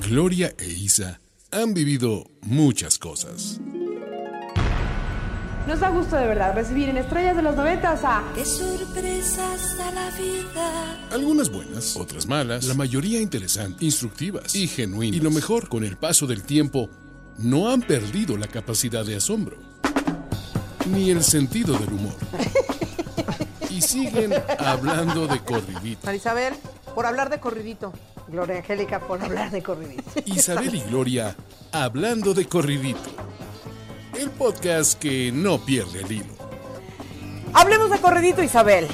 Gloria e Isa han vivido muchas cosas. Nos da gusto de verdad recibir en Estrellas de los Noventas a... ¡Qué sorpresas da la vida! Algunas buenas, otras malas, la mayoría interesantes, instructivas y genuinas. Y lo mejor, con el paso del tiempo, no han perdido la capacidad de asombro, ni el sentido del humor. Y siguen hablando de corridito. Marisabel, por hablar de corridito. Gloria Angélica, por hablar de corridito. Isabel y Gloria hablando de corridito. El podcast que no pierde el hilo. Hablemos de corridito, Isabel.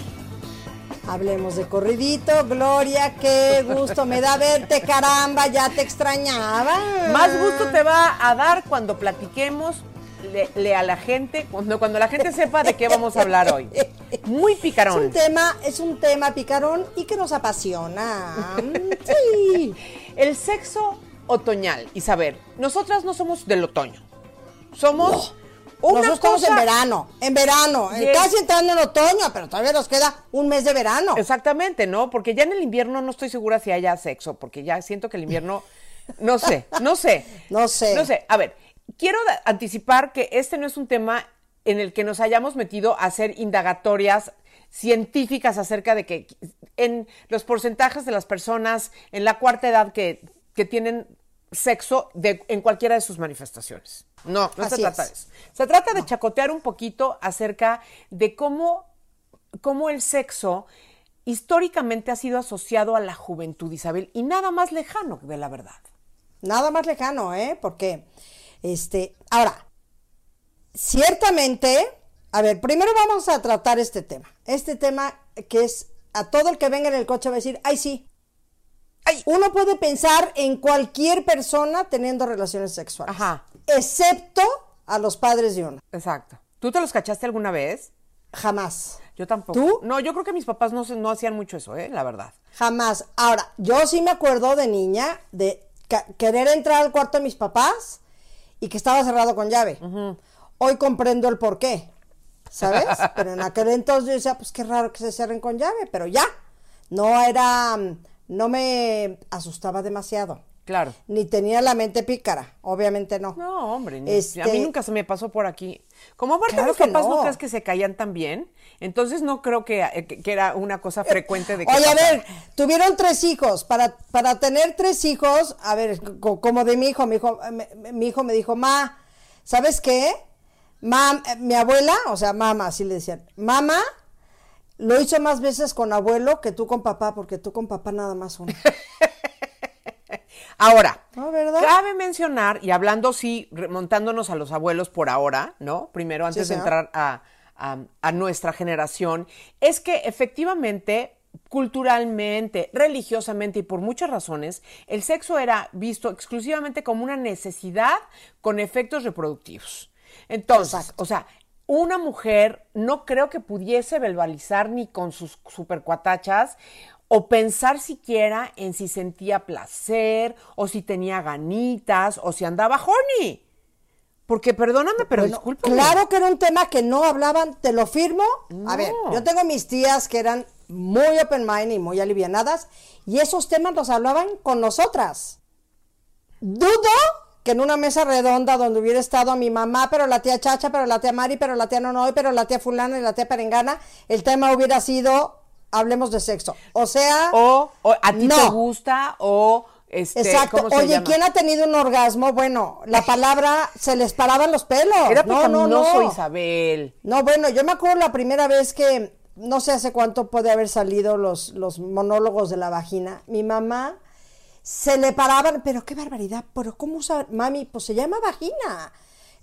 Hablemos de corridito, Gloria, qué gusto me da verte, caramba, ya te extrañaba. Más gusto te va a dar cuando platiquemos le, a la gente, cuando, cuando la gente sepa de qué vamos a hablar hoy. Muy Es picarón. un tema, es un tema picarón y que nos apasiona. Sí. El sexo otoñal, Isabel. Nosotras no somos del otoño. Somos una Nosotros estamos cosa- en verano, en verano, Yes. casi entrando en otoño, pero todavía nos queda un mes de verano. Exactamente, ¿no? Porque ya en el invierno no estoy segura si haya sexo, porque ya siento que el invierno, no sé, no sé. No sé. No sé. A ver, quiero anticipar que este no es un tema en el que nos hayamos metido a hacer indagatorias científicas acerca de que en los porcentajes de las personas en la cuarta edad que, que tienen sexo de, en cualquiera de sus manifestaciones. No, no se Así trata es. de eso. Se trata de chacotear un poquito acerca de cómo cómo el sexo históricamente ha sido asociado a la juventud, Isabel, y nada más lejano de la verdad. Nada más lejano, ¿eh? Porque, este, ahora, ciertamente, a ver, primero vamos a tratar este tema. Este tema que es a todo el que venga en el coche va a decir, ay, sí. Ay. Uno puede pensar en cualquier persona teniendo relaciones sexuales. Ajá. Excepto a los padres de uno. Exacto. ¿Tú te los cachaste alguna vez? Jamás. Yo tampoco. ¿Tú? No, yo creo que mis papás no, no hacían mucho eso, ¿eh? La verdad. Jamás. Ahora, yo sí me acuerdo de niña de querer entrar al cuarto de mis papás y que estaba cerrado con llave. Hoy comprendo el por qué, ¿sabes? Pero en aquel entonces yo decía, pues qué raro que se cierren con llave, pero ya. No era, mm, no me asustaba demasiado. Claro. Ni tenía la mente pícara, obviamente no. No, hombre, ni- Este- a mí nunca se me pasó por aquí. Como aparte Claro que papás no. no. crees que se caían tan bien, entonces no creo que, eh, que- que era una cosa frecuente de que Oye, a ver, tuvieron tres hijos. Para, para tener tres hijos, a ver, co- como de mi hijo, mi hijo, me- me- mi hijo me dijo, ma, ¿sabes qué? Ma, eh, mi abuela, o sea, mamá, así le decían, mamá lo hizo más veces con abuelo que tú con papá, porque tú con papá nada más uno. Ahora, No, ¿verdad? cabe mencionar, y hablando sí, remontándonos a los abuelos por ahora, ¿no? Primero, antes de entrar a, a- a nuestra generación, es que efectivamente, culturalmente, religiosamente y por muchas razones, el sexo era visto exclusivamente como una necesidad con efectos reproductivos. Entonces, Exacto. o sea, una mujer no creo que pudiese verbalizar ni con sus supercuatachas o pensar siquiera en si sentía placer o si tenía ganitas o si andaba horny. Porque perdóname, pero Bueno, discúlpame. Claro que era un tema que no hablaban, te lo firmo. A ver, yo tengo mis tías que eran muy open mind y muy alivianadas, y esos temas los hablaban con nosotras. Dudo que en una mesa redonda donde hubiera estado mi mamá, pero la tía Chacha, pero la tía Mari, pero la tía Nonoy, pero la tía Fulana y la tía Perengana, el tema hubiera sido hablemos de sexo. O sea, O, o a ti te gusta o este, Exacto. ¿cómo se Oye, llama? ¿quién ha tenido un orgasmo? Bueno, la palabra se les paraban los pelos. Era no, no, no, Isabel. No, bueno, yo me acuerdo la primera vez que, no sé hace cuánto puede haber salido los, los monólogos de la vagina. Mi mamá se le paraban, pero qué barbaridad, pero ¿cómo usa, mami? Pues se llama vagina.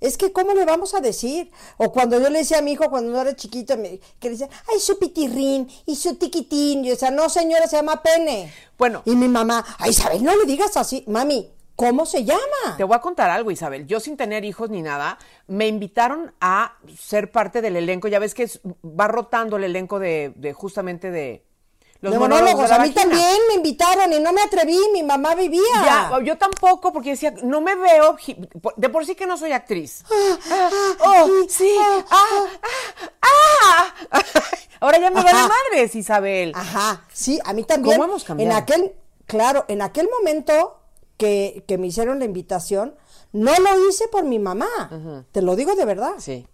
Es que, ¿cómo le vamos a decir? O cuando yo le decía a mi hijo, cuando no era chiquito, me- que le decía, ay, su pitirrín y su tiquitín. Y yo decía, no, señora, se llama pene. Bueno. Y mi mamá, ay, Isabel, no le digas así. Mami, ¿cómo se llama? Te voy a contar algo, Isabel. Yo sin tener hijos ni nada, me invitaron a ser parte del elenco. Ya ves que va rotando el elenco de, de justamente de los monólogos monólogos, de la a mí vagina. también me invitaron y no me atreví, mi mamá vivía. Ya, yo tampoco, porque decía, no me veo, de por sí que no soy actriz. Ah, oh, sí, ah, ah, ah. Ahora ya me vale Ajá. madres, Isabel. Ajá, sí, a mí también. ¿Cómo hemos cambiado? En aquel, claro, en aquel momento que, que me hicieron la invitación, no lo hice por mi mamá. Te lo digo de verdad. Sí.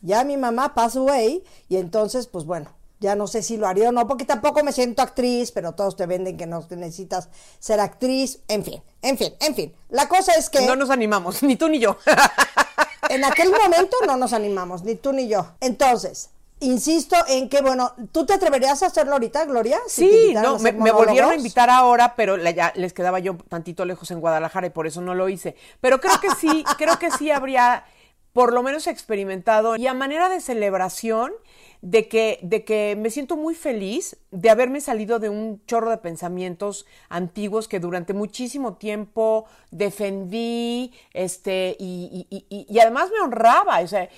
Ya mi mamá passed away y entonces, pues bueno, ya no sé si lo haría o no, porque tampoco me siento actriz, pero todos te venden que no necesitas ser actriz, en fin, en fin, en fin. La cosa es que No nos animamos, ni tú ni yo. en aquel momento no nos animamos, ni tú ni yo. Entonces, insisto en que, bueno, ¿tú te atreverías a hacerlo ahorita, Gloria? Si Sí, no, me, volvieron a invitar ahora, pero la- ya les quedaba yo tantito lejos en Guadalajara y por eso no lo hice. Pero creo que sí, creo que sí habría por lo menos experimentado y a manera de celebración de que, de que me siento muy feliz de haberme salido de un chorro de pensamientos antiguos que durante muchísimo tiempo defendí, este, y, y- y- y además me honraba, o sea,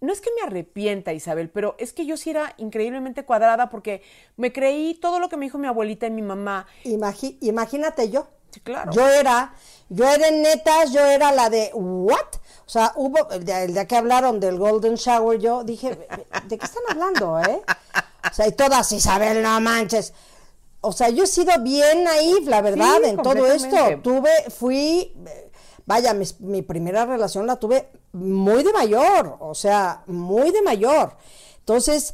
no es que me arrepienta, Isabel, pero es que yo sí era increíblemente cuadrada porque me creí todo lo que me dijo mi abuelita y mi mamá. Imagínate yo. Sí, claro. Yo era, yo era netas, yo era la de, ¿what? O sea, hubo, el día, el día que hablaron del Golden Shower, yo dije, ¿de qué están hablando, eh? O sea, y todas, Isabel, no manches. O sea, yo he sido bien naif, la verdad, Sí, en todo esto. Tuve, fui, vaya, mi, primera relación la tuve muy de mayor, o sea, muy de mayor. Entonces,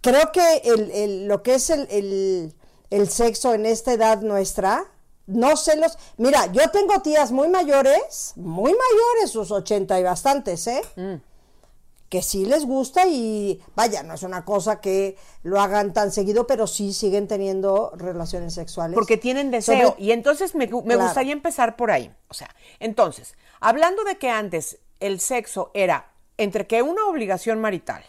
creo que el, el- lo que es el, el- el sexo en esta edad nuestra, no sé los... Mira, yo tengo tías muy mayores, muy mayores, sus 80 y bastantes, ¿eh? que sí les gusta y vaya, no es una cosa que lo hagan tan seguido, pero sí siguen teniendo relaciones sexuales. Porque tienen deseo. Sobre- Y entonces me, me Claro. gustaría empezar por ahí. O sea, entonces, hablando de que antes el sexo era entre que una obligación marital,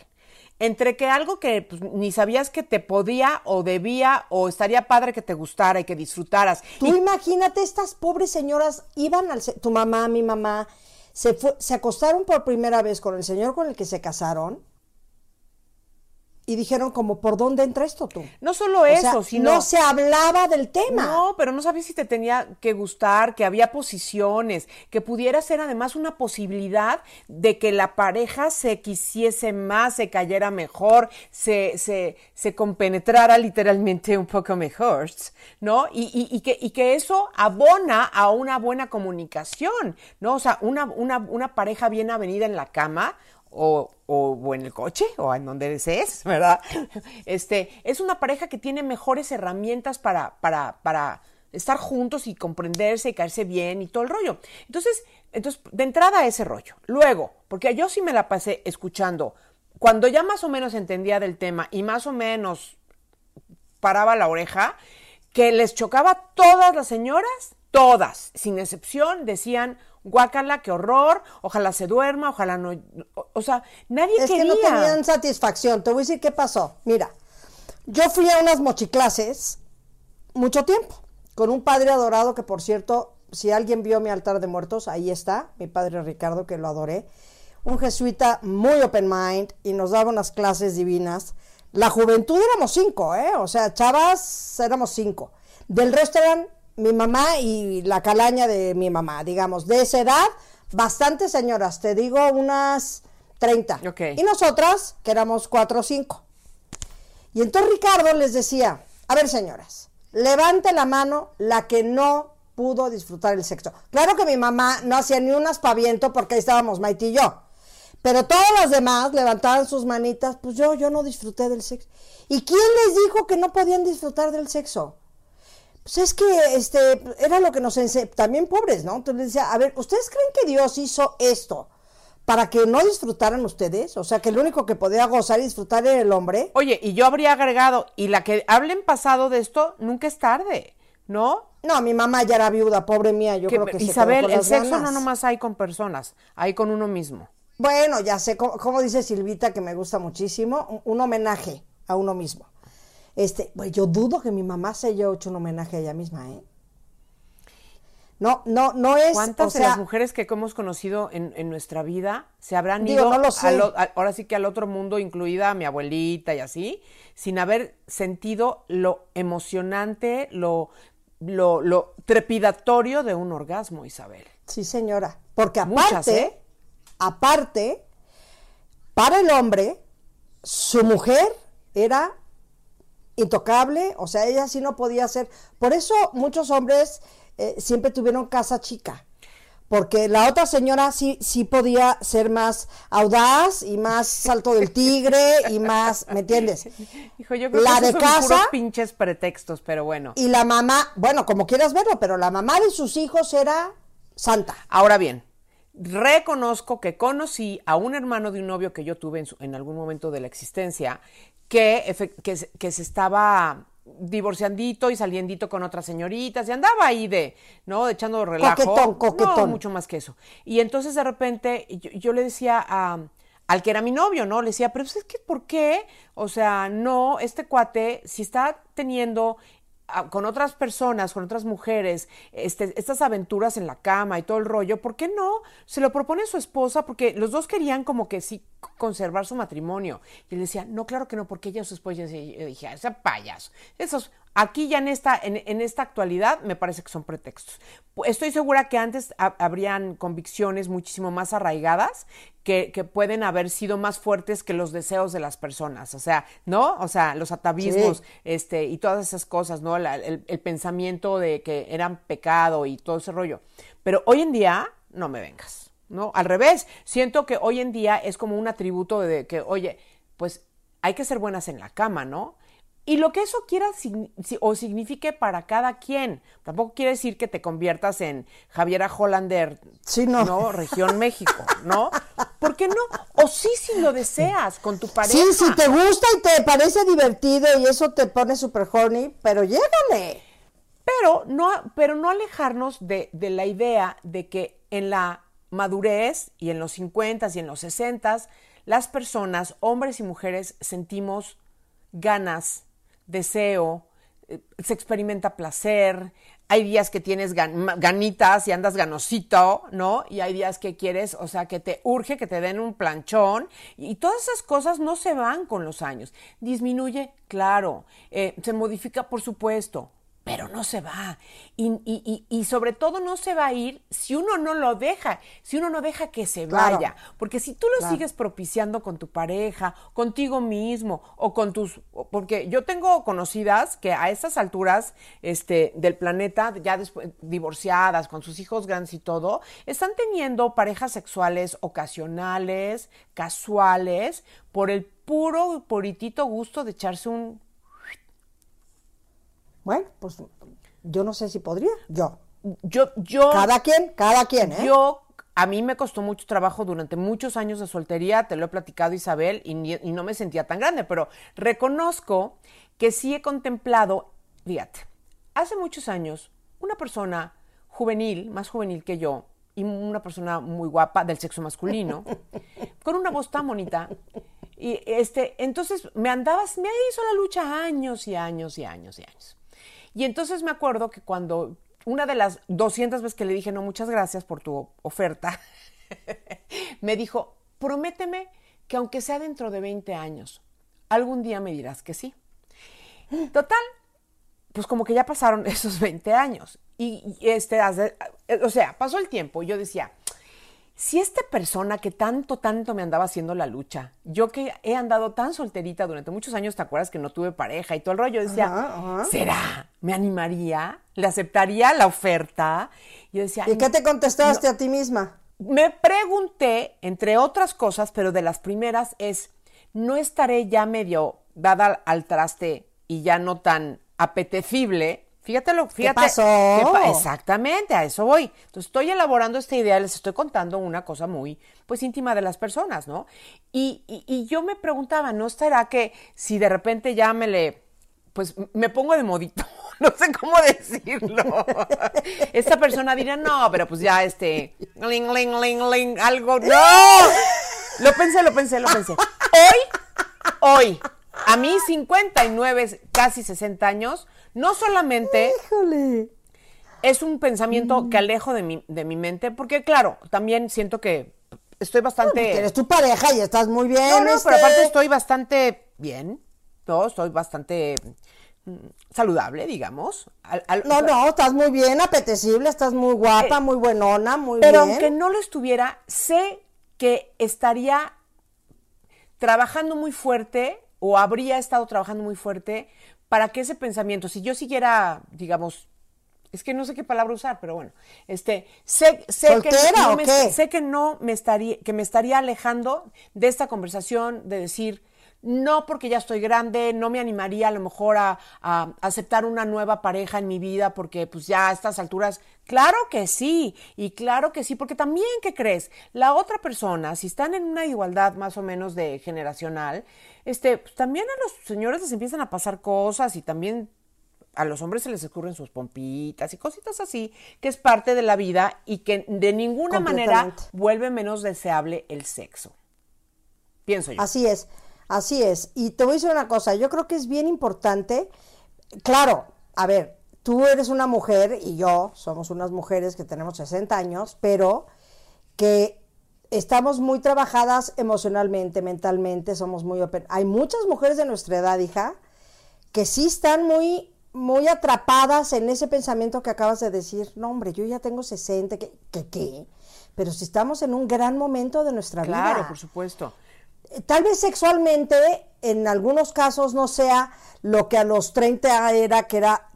entre que algo que pues, ni sabías que te podía o debía o estaría padre que te gustara y que disfrutaras. Tú Y imagínate, estas pobres señoras iban al... Tu mamá, mi mamá, se, fue, se acostaron por primera vez con el señor con el que se casaron y dijeron como, ¿por dónde entra esto tú? no solo O eso, sea, sino... no se hablaba del tema. No, pero no sabía si te tenía que gustar, que había posiciones, que pudiera ser además una posibilidad de que la pareja se quisiese más, se cayera mejor, se, se, se compenetrara literalmente un poco mejor, ¿no? Y, y- y que, y que eso abona a una buena comunicación, ¿no? O sea, una, una, una pareja bien avenida en la cama, o, o, en el coche o en donde desees, ¿verdad? Este, es una pareja que tiene mejores herramientas para, para, para estar juntos y comprenderse y caerse bien y todo el rollo. Entonces, entonces, de entrada ese rollo. Luego, porque yo sí me la pasé escuchando, cuando ya más o menos entendía del tema y más o menos paraba la oreja, que les chocaba todas las señoras, todas, sin excepción, decían, guácala, qué horror, ojalá se duerma, ojalá no... O, sea, nadie Es quería. que no tenían satisfacción. Te voy a decir qué pasó. Mira, yo fui a unas mochiclases mucho tiempo con un padre adorado que, por cierto, si alguien vio mi altar de muertos, ahí está, mi padre Ricardo, que lo adoré. Un jesuita muy open mind y nos daba unas clases divinas. La juventud éramos cinco, ¿eh? O sea, chavas éramos cinco. Del resto eran mi mamá y la calaña de mi mamá, digamos. De esa edad, bastantes señoras, te digo unas 30. Ok. Y nosotras, que éramos cuatro o cinco. Y entonces Ricardo les decía, a ver señoras, levante la mano la que no pudo disfrutar el sexo. Claro que mi mamá no hacía ni un aspaviento porque ahí estábamos Maite y yo. Pero todos los demás levantaban sus manitas, pues yo, yo no disfruté del sexo. ¿Y quién les dijo que no podían disfrutar del sexo? Pues es que este era lo que nos ense- también pobres, ¿no? Entonces decía, a ver, ¿ustedes creen que Dios hizo esto para que no disfrutaran ustedes? O sea, que el único que podía gozar y disfrutar era el hombre. Oye, y yo habría agregado, y la que hablen pasado de esto, nunca es tarde, ¿no? No, mi mamá ya era viuda, pobre mía, yo Que- creo que Isabel, el sexo no nomás hay con personas, hay con uno mismo. Bueno, ya sé, como, como dice Silvita, que me gusta muchísimo, un, un homenaje a uno mismo. Este, pues yo dudo que mi mamá se haya hecho un homenaje a ella misma, ¿eh? No, no, no es, ¿Cuántas o de sea, las mujeres que hemos conocido en, en nuestra vida se habrán Digo, ido no lo sé. al ahora sí que al otro mundo, incluida mi abuelita y así, sin haber sentido lo emocionante, lo, lo, lo trepidatorio de un orgasmo, Isabel? Sí, señora. Porque Muchas, aparte, ¿eh? aparte, para el hombre, su mujer era intocable, o sea, ella sí no podía hacer. Por eso muchos hombres eh, siempre tuvieron casa chica. Porque la otra señora sí, sí podía ser más audaz y más salto del tigre y más, ¿me entiendes? Hijo, yo creo La que de son casa- puros pinches pretextos, pero bueno. Y la mamá, bueno, como quieras verlo, pero la mamá de sus hijos era santa. Ahora bien, reconozco que conocí a un hermano de un novio que yo tuve en, su- en algún momento de la existencia que, que, se- que se estaba divorciandito y saliendito con otras señoritas y andaba ahí de, ¿no? Echando relajo. Coquetón, coquetón. No, mucho más que eso. Y entonces de repente yo, yo le decía a, al que era mi novio, ¿no? Le decía, pero pues, es que, ¿por qué? O sea, no, este cuate, si está teniendo con otras personas, con otras mujeres, este, estas aventuras en la cama y todo el rollo, ¿por qué no? Se lo propone su esposa porque los dos querían como que sí conservar su matrimonio. Y él decía, no, claro que no, porque ella su esposa. Y yo dije, "Ah, ese payaso. Esos, aquí ya en esta, en, en esta actualidad me parece que son pretextos. Estoy segura que antes ha- habrían convicciones muchísimo más arraigadas que, que pueden haber sido más fuertes que los deseos de las personas. O sea, ¿no? O sea, los atavismos Sí. este, y todas esas cosas, ¿no? La- el, el pensamiento de que eran pecado y todo ese rollo. Pero hoy en día, no me vengas, ¿no? Al revés, siento que hoy en día es como un atributo de que, oye, pues hay que ser buenas en la cama, ¿no? Y lo que eso quiera o signifique para cada quien. Tampoco quiere decir que te conviertas en Javiera Hollander, Sí, no. Región México, ¿no? ¿Por qué no? O sí, si lo deseas con tu pareja. Sí, si te gusta y te parece divertido y eso te pone super horny, pero llégale. Pero no, pero no alejarnos de, de la idea de que en la madurez y en los 50 y en los 60 las personas, hombres y mujeres, sentimos ganas, deseo, eh, se experimenta placer. Hay días que tienes gan- ganitas y andas ganosito, ¿no? Y hay días que quieres, o sea, que te urge que te den un planchón. Y todas esas cosas no se van con los años. Disminuye, claro. Eh, se modifica, por supuesto pero no se va. Y, y- y- y sobre todo no se va a ir si uno no lo deja, si uno no deja que se Claro. vaya. Porque si tú lo Claro. sigues propiciando con tu pareja, contigo mismo o con tus... Porque yo tengo conocidas que a estas alturas este, del planeta, ya después divorciadas, con sus hijos grandes y todo, están teniendo parejas sexuales ocasionales, casuales, por el puro, puritito gusto de echarse un Bueno, pues yo no sé si podría. Yo. yo, yo, Cada quien, cada quien, ¿eh? yo, a mí me costó mucho trabajo durante muchos años de soltería, te lo he platicado Isabel, y, ni- y no me sentía tan grande, pero reconozco que sí he contemplado, fíjate, hace muchos años, una persona juvenil, más juvenil que yo, y una persona muy guapa del sexo masculino, con una voz tan bonita, y este, entonces me andabas, me hizo la lucha años y años y años y años. Y entonces me acuerdo que cuando una de las 200 veces que le dije, no, muchas gracias por tu oferta, me dijo, prométeme que aunque sea dentro de 20 años, algún día me dirás que sí. Total, pues como que ya pasaron esos 20 años. Y, este, o sea, pasó el tiempo y yo decía, si esta persona que tanto, tanto me andaba haciendo la lucha, yo que he andado tan solterita durante muchos años, ¿te acuerdas que no tuve pareja y todo el rollo? Yo decía, Ajá, ajá. ¿será? ¿Me animaría? ¿Le aceptaría la oferta? Y yo decía, ¿Y qué te "No". contestaste a ti misma? Me pregunté, entre otras cosas, pero de las primeras es, ¿no estaré ya medio dada al traste y ya no tan apetecible? Fíjate lo, fíjate. pasó? qué exactamente, a eso voy. Entonces estoy elaborando esta idea, les estoy contando una cosa muy, pues íntima de las personas, ¿no? Y, y- y yo me preguntaba, ¿no estará que si de repente ya me le, pues me pongo de modito, no sé cómo decirlo. Esta persona dirá, no, pero pues ya este, ling, ling, ling, ling, algo, no. Lo pensé, lo pensé, lo pensé. Hoy, hoy, a mí 59, casi 60 años, no solamente Híjole. es un pensamiento que alejo de mi, de mi mente, porque claro, también siento que estoy bastante... Tienes tu pareja y estás muy bien. No, no, este, pero aparte estoy bastante bien, ¿no? Estoy bastante mm, saludable, digamos. Al- al- No, no, estás muy bien, apetecible, estás muy guapa, Eh, muy buenona, muy Pero bien. aunque no lo estuviera, sé que estaría trabajando muy fuerte o habría estado trabajando muy fuerte para que ese pensamiento, si yo siguiera, digamos, es que no sé qué palabra usar, pero bueno, este, sé, sé que ¿Soltera no me, sé que no me estaría, que me estaría alejando de esta conversación de decir, no porque ya estoy grande, no me animaría a lo mejor a, a aceptar una nueva pareja en mi vida porque pues ya a estas alturas, claro que sí, y claro que sí, porque también, ¿qué crees? La otra persona, si están en una igualdad más o menos de generacional, este, pues también a los señores les empiezan a pasar cosas y también a los hombres se les ocurren sus pompitas y cositas así, que es parte de la vida y que de ninguna manera vuelve menos deseable el sexo. Pienso yo. Así es, así es. Y te voy a decir una cosa, yo creo que es bien importante, claro, a ver, tú eres una mujer y yo somos unas mujeres que tenemos 60 años, pero que estamos muy trabajadas emocionalmente, mentalmente, somos muy open. Hay muchas mujeres de nuestra edad, hija, que sí están muy muy atrapadas en ese pensamiento que acabas de decir, no hombre, yo ya tengo 60, ¿qué? ¿Qué? qué? Pero si estamos en un gran momento de nuestra vida. Claro, por supuesto. Tal vez sexualmente, en algunos casos, no sea lo que a los 30 era, que era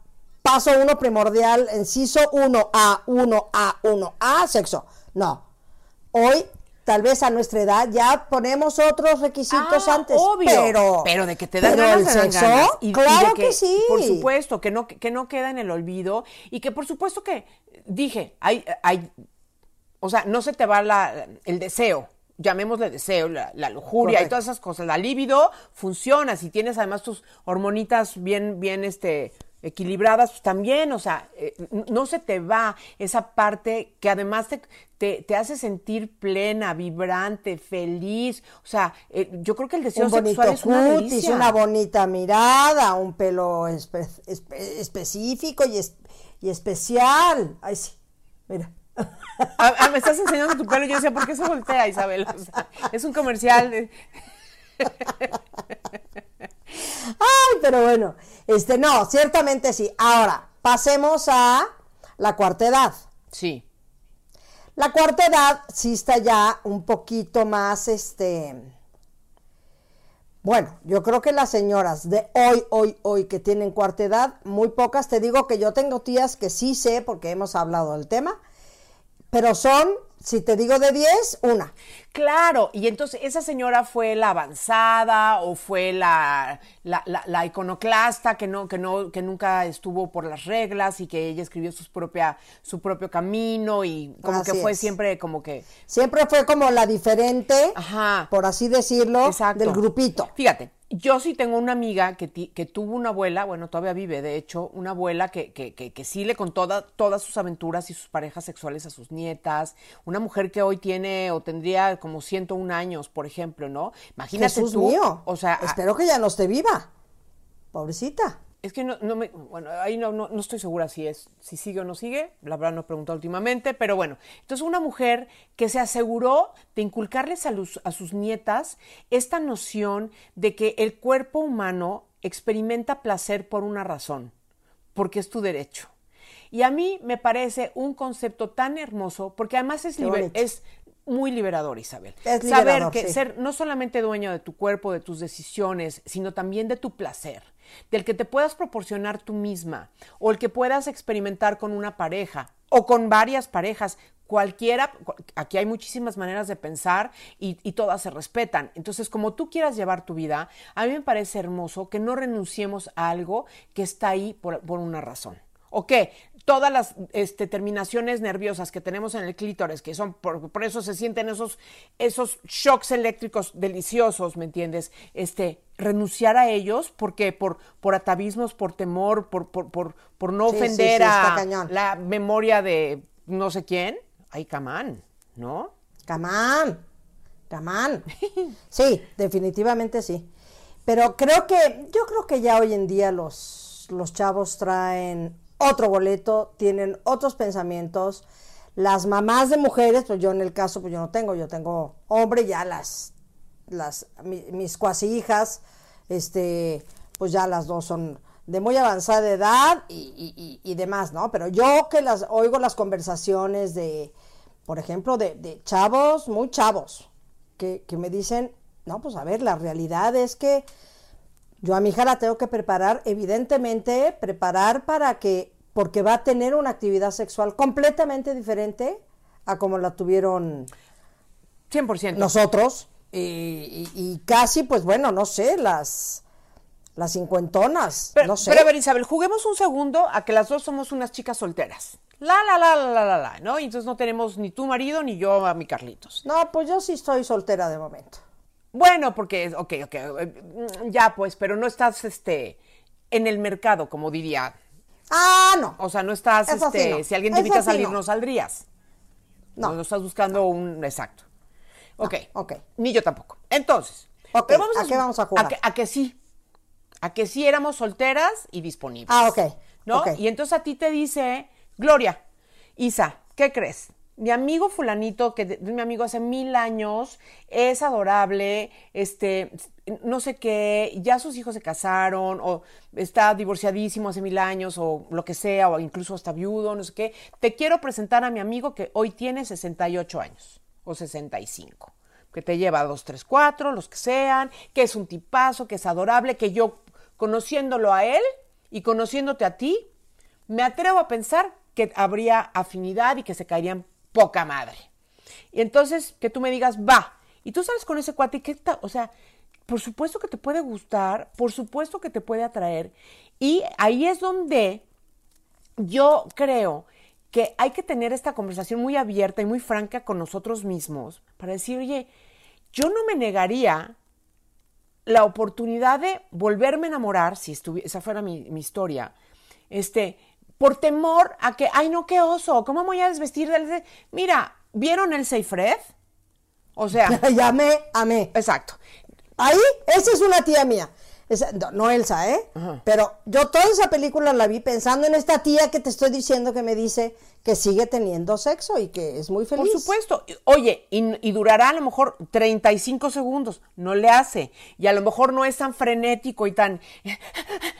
paso uno primordial, inciso 1A, 1A, 1A, sexo. No. Hoy, tal vez a nuestra edad, ya ponemos otros requisitos Ah, antes. obvio. Pero, pero de que te dan ganas, el te dan sexo, ganas. Y- y de claro que, sí. Por supuesto, que no, que no queda en el olvido y que por supuesto que, dije, hay, hay, o sea, no se te va la, el deseo, llamémosle deseo, la, la lujuria y todas esas cosas. La libido funciona, si tienes además tus hormonitas bien, bien, este, equilibradas, pues también, o sea, eh, no se te va esa parte que además te, te, te hace sentir plena, vibrante, feliz. O sea, eh, yo creo que el deseo un sexual es una cutis, delicia. una bonita mirada, un pelo espe- espe- específico y, es- y especial. Ay, sí, mira. Ah, ah, me estás enseñando tu pelo. Yo decía, ¿por qué se voltea, Isabel? O sea, es un comercial. de- Ay, pero bueno, este no, ciertamente sí. Ahora, pasemos a la cuarta edad. Sí. La cuarta edad sí está ya un poquito más, este, bueno, yo creo que las señoras de hoy, hoy, hoy que tienen cuarta edad, muy pocas, te digo que yo tengo tías que sí sé porque hemos hablado del tema, pero son, si te digo de 10, una. Claro, y entonces esa señora fue la avanzada o fue la, la, la- la iconoclasta que no, que no, que nunca estuvo por las reglas y que ella escribió sus propia, su propio camino y como que fue es. siempre como que Siempre fue como la diferente, Ajá. por así decirlo, Exacto. del grupito. Fíjate, yo sí tengo una amiga que, ti- que tuvo una abuela, bueno, todavía vive, de hecho, una abuela que, que, que, que sí le contó da- todas sus aventuras y sus parejas sexuales a sus nietas, una mujer que hoy tiene o tendría como 101 años, por ejemplo, ¿no? Imagínate Jesús tú, mío. o sea, espero que ya no esté viva. Pobrecita. Es que no, no me, bueno, ahí no, no, no estoy segura si es, si sigue o no sigue, la verdad no he preguntado últimamente, pero bueno, entonces una mujer que se aseguró de inculcarles a, los- a sus nietas esta noción de que el cuerpo humano experimenta placer por una razón, porque es tu derecho. Y a mí me parece un concepto tan hermoso, porque además es, liber- es muy liberador, Isabel. Es Saber liberador, que sí. ser no solamente dueño de tu cuerpo, de tus decisiones, sino también de tu placer, del que te puedas proporcionar tú misma, o el que puedas experimentar con una pareja, o con varias parejas, cualquiera, cu- aquí hay muchísimas maneras de pensar y, y todas se respetan. Entonces, como tú quieras llevar tu vida, a mí me parece hermoso que no renunciemos a algo que está ahí por, por una razón. ¿O qué? Todas las este, terminaciones nerviosas que tenemos en el clítoris, que son por, por eso se sienten esos, esos shocks eléctricos deliciosos, ¿me entiendes? Este, renunciar a ellos, porque por, por atavismos, por temor, por, por, por, por no Sí, ofender sí, a la memoria de no sé quién. Ay, camán, ¿no? Camán, camán. Sí, definitivamente sí. Pero creo que, yo creo que ya hoy en día los, los chavos traen otro boleto, tienen otros pensamientos. Las mamás de mujeres, pues yo en el caso, pues yo no tengo, yo tengo hombre, ya las, las, mi- mis cuasi hijas, este, pues ya las dos son de muy avanzada edad y, y- y- y demás, ¿no? Pero yo que las oigo las conversaciones de, por ejemplo, de, de chavos, muy chavos, que, que me dicen, no, pues a ver, la realidad es que yo a mi hija la tengo que preparar, evidentemente, preparar para que porque va a tener una actividad sexual completamente diferente a como la tuvieron 100%. nosotros y, y- y casi, pues bueno, no sé, las las cincuentonas, Pero, no sé. pero a ver, Isabel, juguemos un segundo a que las dos somos unas chicas solteras. La, la, la, la, la, la, la, ¿no? Y entonces no tenemos ni tu marido ni yo a mi Carlitos. No, pues yo sí estoy soltera de momento. Bueno, porque, ok, ok, eh, mm, ya pues, pero no estás, este, en el mercado, como diría. Ah, no. O sea, no estás, Eso sí este, no. si alguien te Eso invita a sí salir, no. no saldrías. No. No estás buscando un, exacto. Ok. ok. Ni yo tampoco. Entonces, Ok, pero vamos ¿a qué vamos a jugar? A que, a que sí. A que sí éramos solteras y disponibles. Ah, ok, ¿No? ok. Y entonces a ti te dice, Gloria, Isa, ¿qué crees? Mi amigo fulanito, que es mi amigo hace mil años, es adorable, este, no sé qué, ya sus hijos se casaron, o está divorciadísimo hace mil años, o lo que sea, o incluso hasta viudo, no sé qué. Te quiero presentar a mi amigo que hoy tiene 68 años, o 65 que te lleva dos, tres, cuatro, los que sean, que es un tipazo, que es adorable, que yo, conociéndolo a él y conociéndote a ti, me atrevo a pensar que habría afinidad y que se caerían poca madre. Y entonces, que tú me digas, va, y tú sales con ese cuate y tal, o sea, por supuesto que te puede gustar, por supuesto que te puede atraer, y ahí es donde yo creo que hay que tener esta conversación muy abierta y muy franca con nosotros mismos para decir, oye, yo no me negaría la oportunidad de volverme a enamorar, si esa fuera mi historia, este, por temor a que, ay no, qué oso, ¿cómo me voy a desvestir del... Mira, ¿vieron el Seifred? O sea, ya amé, amé. exacto. Ahí, esa es una tía mía. Esa- no, no Elsa, ¿eh? Pero yo toda esa película la vi pensando en esta tía que te estoy diciendo que me dice que sigue teniendo sexo y que es muy feliz. Por supuesto. Oye, y, y durará a lo mejor 35 segundos. No le hace. Y a lo mejor no es tan frenético y tan.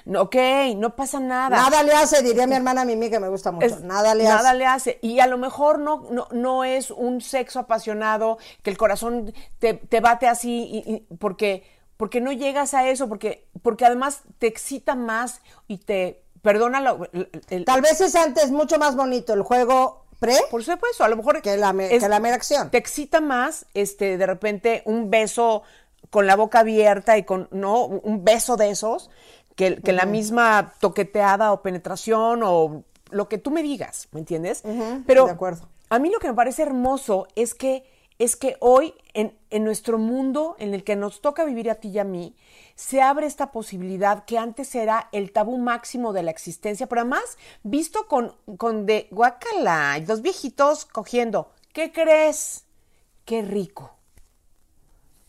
No, ok, no pasa nada. Nada le hace, diría mi hermana Mimi que me gusta mucho. Es- nada le nada hace. le hace. Y a lo mejor no, no, no es un sexo apasionado, que el corazón te, te bate así, y- y- porque, porque no llegas a eso, porque, porque además te excita más y te perdona lo- el- el- Tal vez es antes mucho más bonito el juego pre. Por supuesto, a lo mejor Que la me- que la mera acción. Te excita más, este, de repente, un beso con la boca abierta y con, ¿no? Un beso de esos, que, que la misma toqueteada o penetración o lo que tú me digas, ¿me entiendes? Pero de acuerdo. a mí lo que me parece hermoso es que, es que hoy, en, en nuestro mundo en el que nos toca vivir a ti y a mí, se abre esta posibilidad que antes era el tabú máximo de la existencia, pero además visto con, con de guacala, y dos viejitos cogiendo. ¿Qué crees? Qué rico.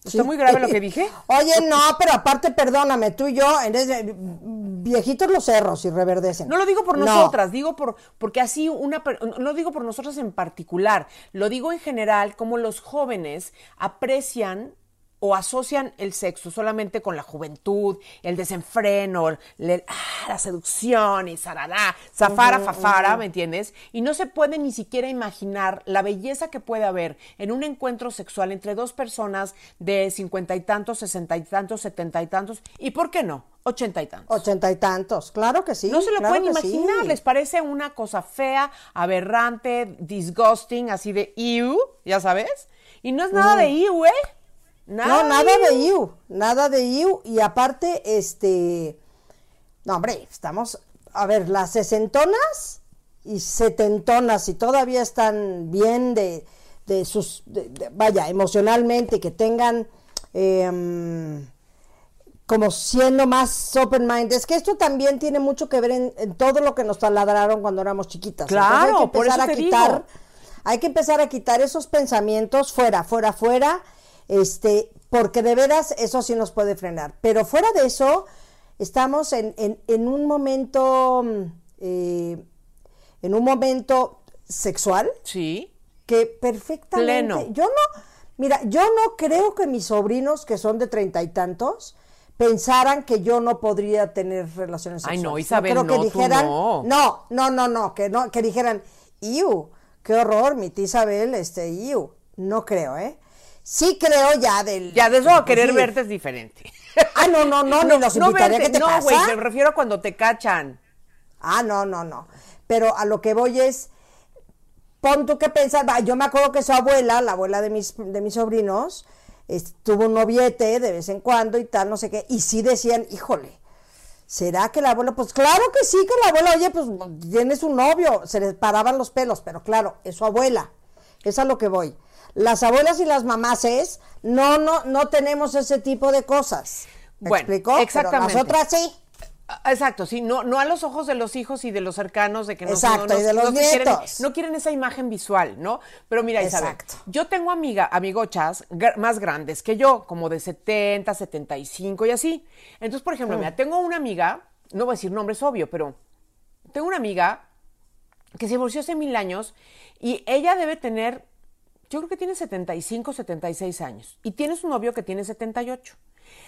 ¿Está Sí. muy grave lo que dije? Oye, no, pero aparte, perdóname, tú y yo, eres de- viejitos los cerros y reverdecen. No lo digo por No. nosotras, digo por porque así una no lo digo por nosotras en particular, lo digo en general como los jóvenes aprecian o asocian el sexo solamente con la juventud, el desenfreno, le- ah, la seducción y zarará, zafara, fafara, ¿me entiendes? Y no se puede ni siquiera imaginar la belleza que puede haber en un encuentro sexual entre dos personas de cincuenta y tantos, sesenta y tantos, setenta y tantos, y ¿por qué no? Ochenta y tantos. Ochenta y tantos, claro que sí. No se lo claro pueden sí. imaginar, les parece una cosa fea, aberrante, disgusting, así de ew, ya sabes. Y no es nada de ew, ¿eh? Nada No, nada de IU, nada de IU. Y aparte, este. No, hombre, estamos. A ver, las sesentonas y setentonas, y todavía están bien de, de sus. de- de- vaya, emocionalmente, que tengan. em, como siendo más open mind. Es que esto también tiene mucho que ver en, en todo lo que nos taladraron cuando éramos chiquitas. Claro, Entonces hay que por empezar a quitar, digo. hay que empezar a quitar esos pensamientos fuera, fuera, fuera, este, porque de veras eso sí nos puede frenar. Pero fuera de eso, estamos en, en- en un momento, mm, eh, en un momento sexual Sí. que perfectamente. Pleno. Yo no, mira, yo no creo que mis sobrinos, que son de treinta y tantos, pensaran que yo no podría tener relaciones Ay, sexuales. no, Isabel, creo que no, tú dijeran, no. no, no, no, no, que no, que dijeran, iu, qué horror, mi tía Isabel, este, iu. No creo, ¿eh? Sí creo ya del. Ya de eso a querer verte es diferente. Ah, no, no, no, ni los invitaría, ¿qué te no, güey, me refiero a cuando te cachan. Ah, no, no, no. pero a lo que voy es, pon tú que pensar, yo me acuerdo que su abuela, la abuela de mis, de mis sobrinos, tuvo un noviete de vez en cuando y tal, no sé qué, y sí decían, híjole, ¿será que la abuela? Pues claro que sí, que la abuela, oye, pues tienes un novio, se les paraban los pelos, pero claro, es su abuela, es a lo que voy. Las abuelas y las mamases no, no, no tenemos ese tipo de cosas. ¿Me Bueno? Pero exactamente. las otras sí. Ah, Exacto, sí, no, no a los ojos de los hijos y de los cercanos, de que no, Exacto, no, no- y de los quieren, nietos. no quieren esa imagen visual, ¿no? Pero mira, Isabel, Exacto. yo tengo amiga, amigochas más grandes que yo, como de 70, 75 y así. Entonces, por ejemplo, Mm. mira, tengo una amiga, no voy a decir nombres obvio, pero tengo una amiga que se divorció hace mil años y ella debe tener, yo creo que tiene 75, 76 años y tiene su novio que tiene 78.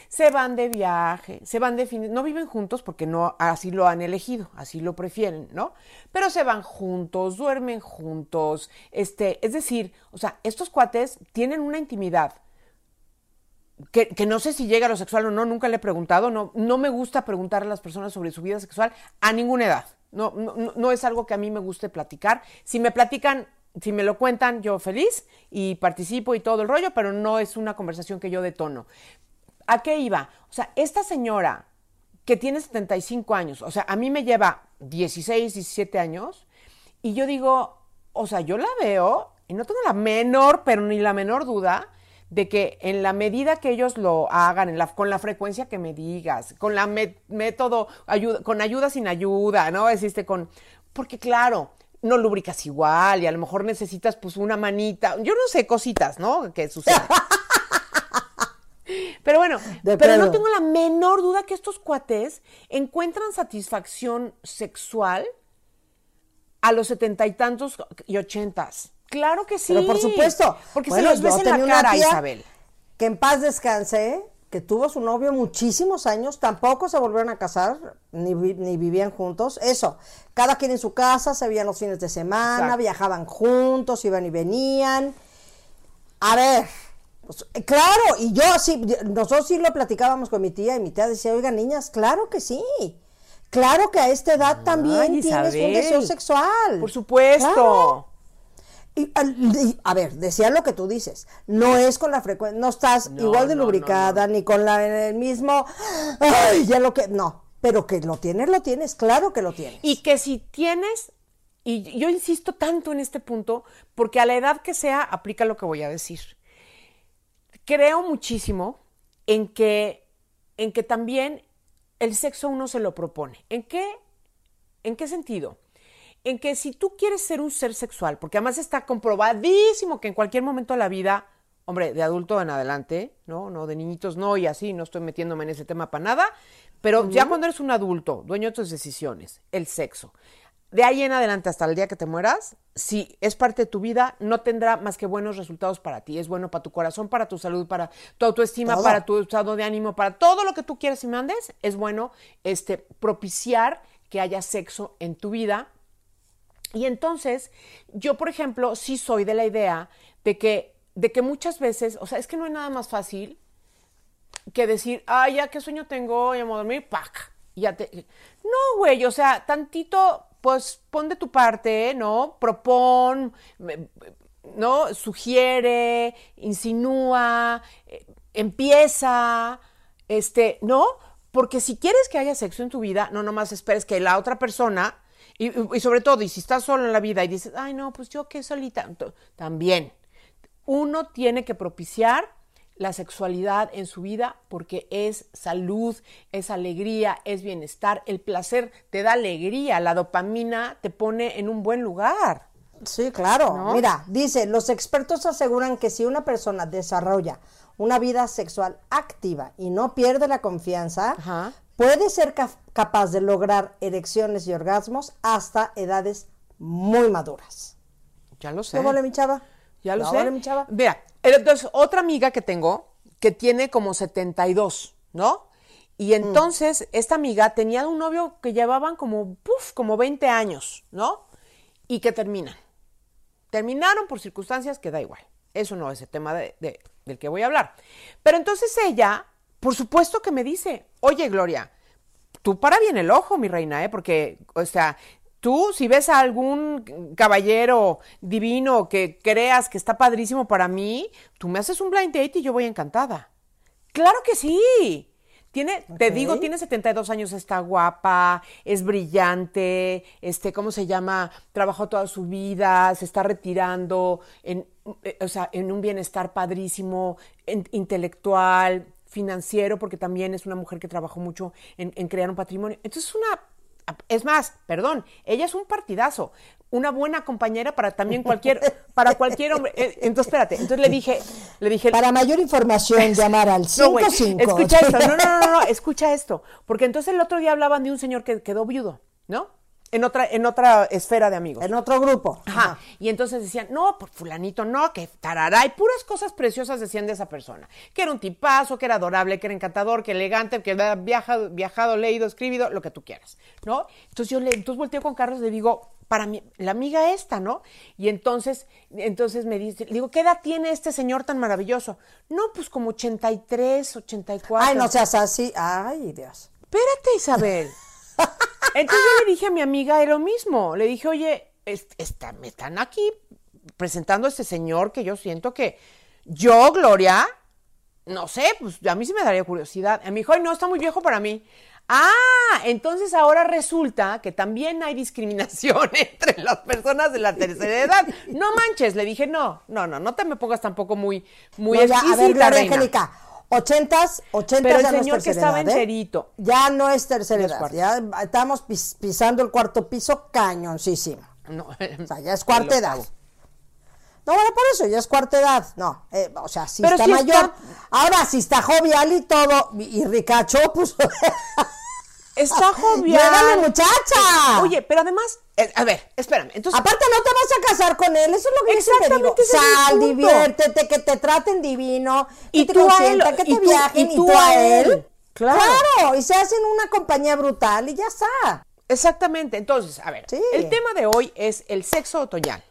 Se van de viaje, se van de fin, no viven juntos porque no así lo han elegido, así lo prefieren, ¿no? Pero se van juntos, duermen juntos, este, es decir, o sea, estos cuates tienen una intimidad que, que no sé si llega a lo sexual o no, nunca le he preguntado, no, no me gusta preguntar a las personas sobre su vida sexual a ninguna edad. No, no, no- es algo que a mí me guste platicar. Si me platican, si me lo cuentan, yo feliz y participo y todo el rollo, pero no es una conversación que yo detono. ¿A qué iba? O sea, esta señora que tiene 75 años, o sea, a mí me lleva 16, 17 años, y yo digo, o sea, yo la veo y no tengo la menor, pero ni la menor duda de que en la medida que ellos lo hagan, en la, con la frecuencia que me digas, con la método, ayuda, con ayuda sin ayuda, ¿no? Existe con, porque claro, no lubricas igual y a lo mejor necesitas pues una manita, yo no sé, cositas, ¿no? Que suceden. Pero bueno, pero no tengo la menor duda que estos cuates encuentran satisfacción sexual a los setenta y tantos y ochentas. Claro que sí. Pero por supuesto. Porque Bueno, se los ves en la cara, tía Isabel. Que en paz descanse, que tuvo su novio muchísimos años, tampoco se volvieron a casar, ni, ni vivían juntos. Eso, cada quien en su casa, se veían los fines de semana, Exacto. viajaban juntos, iban y venían. A ver, pues, eh, claro, y yo sí, nosotros sí lo platicábamos con mi tía, y mi tía decía, oiga, niñas, claro que sí. Claro que a esta edad también tienes un deseo sexual. Por supuesto. Claro. Y, al- y, a ver, decía lo que tú dices, no es con la frecuencia, no estás No, igual de no, lubricada, ni con la, el mismo, ay, ya lo que, no, pero que lo tienes, lo tienes, claro que lo tienes. Y que si tienes, y yo insisto tanto en este punto, porque a la edad que sea, aplica lo que voy a decir. Creo muchísimo en que, en que también el sexo uno se lo propone. ¿En qué, ¿En qué sentido? En que si tú quieres ser un ser sexual, porque además está comprobadísimo que en cualquier momento de la vida, hombre, de adulto en adelante, ¿no? No, de niñitos no, y así, no estoy metiéndome en ese tema para nada, pero ya cuando eres un adulto, dueño de tus decisiones, el sexo, de ahí en adelante hasta el día que te mueras, si es parte de tu vida, no tendrá más que buenos resultados para ti. Es bueno para tu corazón, para tu salud, para tu autoestima, Todo. para tu estado de ánimo, para todo lo que tú quieras y mandes. Es bueno este, propiciar que haya sexo en tu vida. Y entonces, yo, por ejemplo, sí soy de la idea de que, de que muchas veces, o sea, es que no hay nada más fácil que decir, ay, ya qué sueño tengo, ya me voy a dormir, ¡pac! Ya te... No, güey, o sea, tantito, pues pon de tu parte, ¿no? Propón, me- ¿no? Sugiere, insinúa, eh, empieza, este, ¿no? Porque si quieres que haya sexo en tu vida, no nomás esperes que la otra persona, y, y sobre todo, y si estás solo en la vida y dices, ay, no, pues yo qué solita, también. Uno tiene que propiciar la sexualidad en su vida porque es salud, es alegría, es bienestar. El placer te da alegría, la dopamina te pone en un buen lugar. Sí, claro. ¿No? Mira, dice, los expertos aseguran que si una persona desarrolla una vida sexual activa y no pierde la confianza, Ajá. Puede ser ca- capaz de lograr erecciones y orgasmos hasta edades muy maduras. Ya lo sé. ¿No vale, mi chava? Ya lo ¿No sé. vale, mi chava? Mira, entonces, otra amiga que tengo que tiene como 72, ¿no? Mm. Y entonces, esta amiga tenía un novio que llevaban como, puf, como 20 años, ¿no? Y que terminan. Terminaron por circunstancias que da igual. Eso no es el tema de- de- del que voy a hablar. Pero entonces ella, por supuesto que me dice, oye, Gloria, tú para bien el ojo, mi reina, ¿eh? Porque, o sea, Tú, si ves a algún caballero divino que creas que está padrísimo para mí, tú me haces un blind date y yo voy encantada. Claro que sí. Tiene, te digo, tiene 72 años, está guapa, es brillante, este, ¿cómo se llama? Trabajó toda su vida, se está retirando en, eh, o sea, en un bienestar padrísimo, en- intelectual, financiero, porque también es una mujer que trabajó mucho en, en crear un patrimonio. Entonces, una, es más, perdón, ella es un partidazo, una buena compañera para también cualquier, para cualquier hombre. Eh, Entonces, espérate, entonces le dije, le dije, Para mayor información, llamar al no, güey, 55. Escucha esto, no, no, no, no, escucha esto. Porque entonces el otro día hablaban de un señor que quedó viudo, ¿no? En otra, en otra esfera de amigos. En otro grupo. Ajá. Y entonces decían, no, por fulanito, no, que tarará. Y puras cosas preciosas decían de esa persona. Que era un tipazo, que era adorable, que era encantador, que elegante, que había viajado, viajado, leído, escribido, lo que tú quieras, ¿no? Entonces yo le, entonces volteo con Carlos y le digo, para mí, la amiga esta, ¿no? Y entonces, entonces me dice, le digo, ¿qué edad tiene este señor tan maravilloso? No, pues como 83, 84. Ay, no seas así. Ay, Dios. Espérate, Isabel. Entonces yo le dije a mi amiga lo mismo. Le dije, oye, es- está- me están aquí presentando a este señor que yo siento que yo, Gloria, no sé, pues a mí sí me daría curiosidad. Y me dijo, ay, no, está muy viejo para mí. Ah, entonces ahora resulta que también hay discriminación entre las personas de la tercera edad. No manches, le dije, no, no, no, no te me pongas tampoco muy, muy No, ya, a ver, Gloria. Angélica. Ochentas, ochentas Pero el ya no es señor que estaba edad, ¿eh? enterito. Ya no es tercera edad. Ya estamos pis- pisando el cuarto piso cañoncísimo. No, O sea, ya es cuarta edad. No, bueno, por eso, ya es cuarta edad. No, eh, o sea, si Pero está mayor. está- Ahora, si está jovial y todo, y, y ricacho, pues. Está jovial. ¡Llévale, muchacha! Oye, pero además, eh, a ver, espérame. Entonces, Aparte, no te vas a casar con él, eso es lo que yo siempre digo. Exactamente, Sal, diviértete, que te traten divino, Y que tú te a él, que te y tú- viajen, y y tú tú, a a él. él. Claro. Claro, y se hacen una compañía brutal y ya está. exactamente. Entonces, a ver, Sí. el tema de hoy es el sexo otoñal.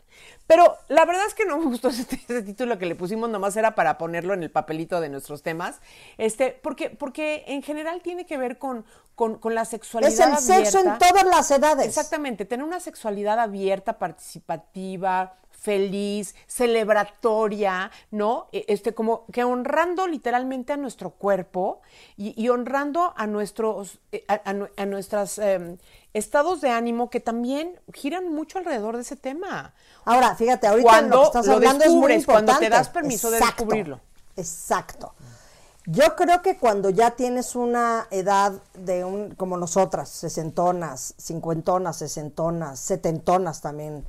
Pero la verdad es que no me gustó ese, ese título que le pusimos, nomás era para ponerlo en el papelito de nuestros temas. Este, porque, porque en general tiene que ver con, con, con la sexualidad Es el sexo en todas las edades. Exactamente, tener una sexualidad abierta, participativa, feliz, celebratoria, ¿no? E- Este, como que honrando literalmente a nuestro cuerpo y, y honrando a nuestros, eh, a, a nue- a nuestras em, estados de ánimo que también giran mucho alrededor de ese tema. Ahora, fíjate, ahorita Cuando lo que estás lo hablando es muy descubres, cuando te das permiso de descubrirlo. Exacto. Yo creo que cuando ya tienes una edad de un, como nosotras, sesentonas, cincuentonas, sesentonas, setentonas también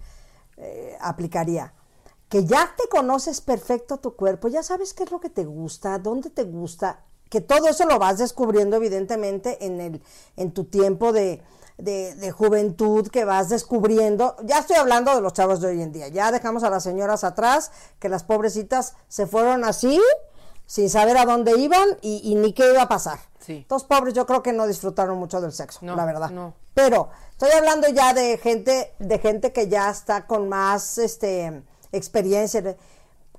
eh, aplicaría, que ya te conoces perfecto tu cuerpo, ya sabes qué es lo que te gusta, dónde te gusta, que todo eso lo vas descubriendo evidentemente en, el, en tu tiempo de, de, de juventud que vas descubriendo. Ya estoy hablando de los chavos de hoy en día, ya dejamos a las señoras atrás, que las pobrecitas se fueron así, sin saber a dónde iban y, y ni qué iba a pasar. Sí. Los pobres yo creo que no disfrutaron mucho del sexo, No, la verdad. no. Pero estoy hablando ya de gente, de gente que ya está con más este experiencia.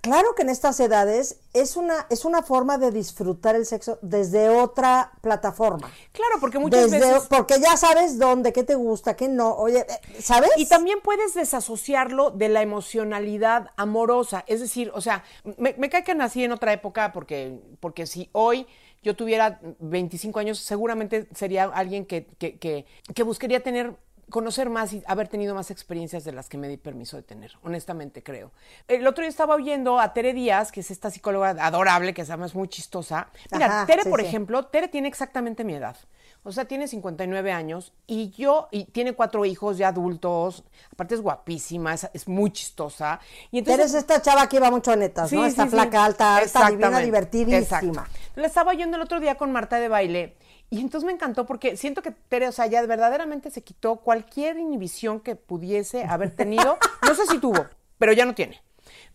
Claro que en estas edades es una, es una forma de disfrutar el sexo desde otra plataforma. Claro, porque muchas Desde- veces... Porque ya sabes dónde, qué te gusta, qué no. Oye, eh, ¿sabes? Y también puedes desasociarlo de la emocionalidad amorosa. Es decir, o sea, me, me cae que nací en otra época porque, porque si hoy yo tuviera 25 años, seguramente sería alguien que, que, que, que buscaría tener conocer más y haber tenido más experiencias de las que me di permiso de tener, honestamente creo. El otro día estaba oyendo a Tere Díaz, que es esta psicóloga adorable, que además es muy chistosa. Mira, Ajá, Tere, sí, por sí. ejemplo, Tere tiene exactamente mi edad. O sea, tiene 59 años y yo, y tiene cuatro hijos ya adultos, aparte es guapísima, es, es muy chistosa. Y entonces, Eres esta chava que iba mucho a netas, ¿no? Sí, Esta sí, sí. flaca alta, alta, divina, divertidísima. Exacto. La estaba oyendo el otro día con Marta de baile y entonces me encantó porque siento que Tere, o sea, ya verdaderamente se quitó cualquier inhibición que pudiese haber tenido. No sé si tuvo, pero ya no tiene.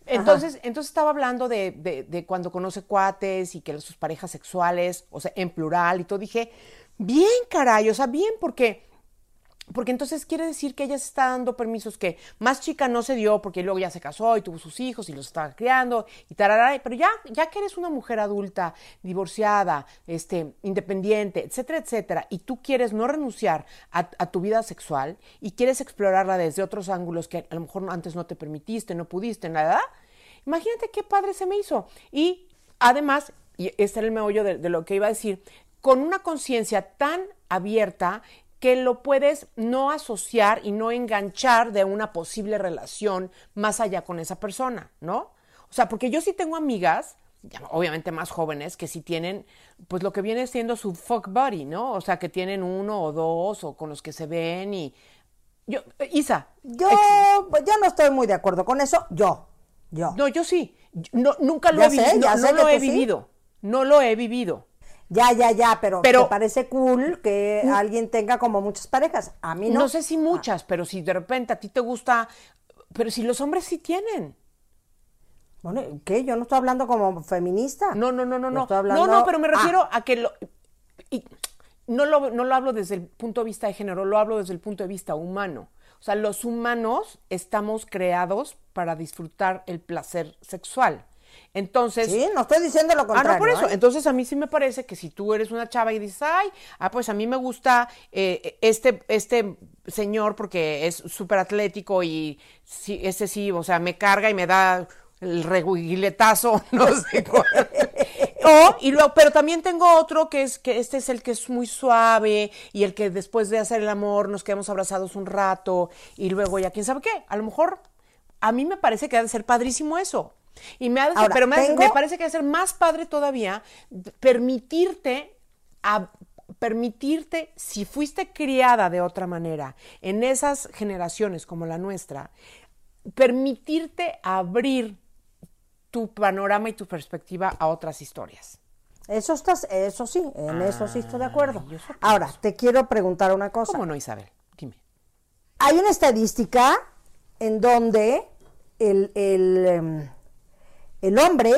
Entonces, entonces estaba hablando de, de- de cuando conoce cuates y que sus parejas sexuales, o sea, en plural y todo. Dije, bien, caray, o sea, bien, porque porque entonces quiere decir que ella se está dando permisos que más chica no se dio porque luego ya se casó y tuvo sus hijos y los estaba criando y tarará, pero ya, ya que eres una mujer adulta, divorciada, este, independiente, etcétera, etcétera, y tú quieres no renunciar a, tu vida sexual y quieres explorarla desde otros ángulos que a lo mejor antes no te permitiste, no pudiste, nada, imagínate qué padre se me hizo. Y además, y este era el meollo de lo que iba a decir, con una conciencia tan abierta que lo puedes no asociar y no enganchar de una posible relación más allá con esa persona, ¿no? O sea, porque yo sí tengo amigas, ya, obviamente más jóvenes, que sí tienen, pues lo que viene siendo su fuck buddy, ¿no? O sea, que tienen uno o dos o con los que se ven y... Yo, Isa. Yo, pues, yo no estoy muy de acuerdo con eso, yo, yo. No, yo sí. No, nunca lo Ya he, vi- sé, no- ya no sé lo he sí. vivido. No lo he vivido. Ya, ya, ya, pero, Pero- ¿te parece cool que alguien tenga como muchas parejas? A mí no. No sé si muchas, pero si de repente a ti te gusta, pero si los hombres sí tienen. Bueno, ¿qué? Yo no estoy hablando como feminista. No, no, no, no, no. hablando- No, no, pero me Ah, refiero a que lo y no lo, no lo hablo desde el punto de vista de género, lo hablo desde el punto de vista humano. O sea, los humanos estamos creados para disfrutar el placer sexual. Entonces, sí, no estoy diciendo lo Ah, contrario. no, por eso. ¿eh? Entonces a mí sí me parece que si tú eres una chava y dices, ay, ah, pues a mí me gusta eh, este, este señor porque es súper atlético y sí, ese sí, o sea, me carga y me da el reguiletazo, no sé cuál. O, y luego, pero también tengo otro que es que este es el que es muy suave y el que después de hacer el amor nos quedamos abrazados un rato y luego ya quién sabe qué. A lo mejor a mí me parece que ha de ser padrísimo eso. Y me ha de ser- Ahora, pero me, ha de- tengo- me parece que ha de ser más padre todavía permitirte a- permitirte si fuiste criada de otra manera en esas generaciones como la nuestra, permitirte abrir tu panorama y tu perspectiva a otras historias. Eso estás, eso sí, en eso sí estoy de acuerdo. Ahora, te quiero preguntar una cosa. ¿Cómo no, Isabel? Dime. Hay una estadística en donde el, el, em, el hombre,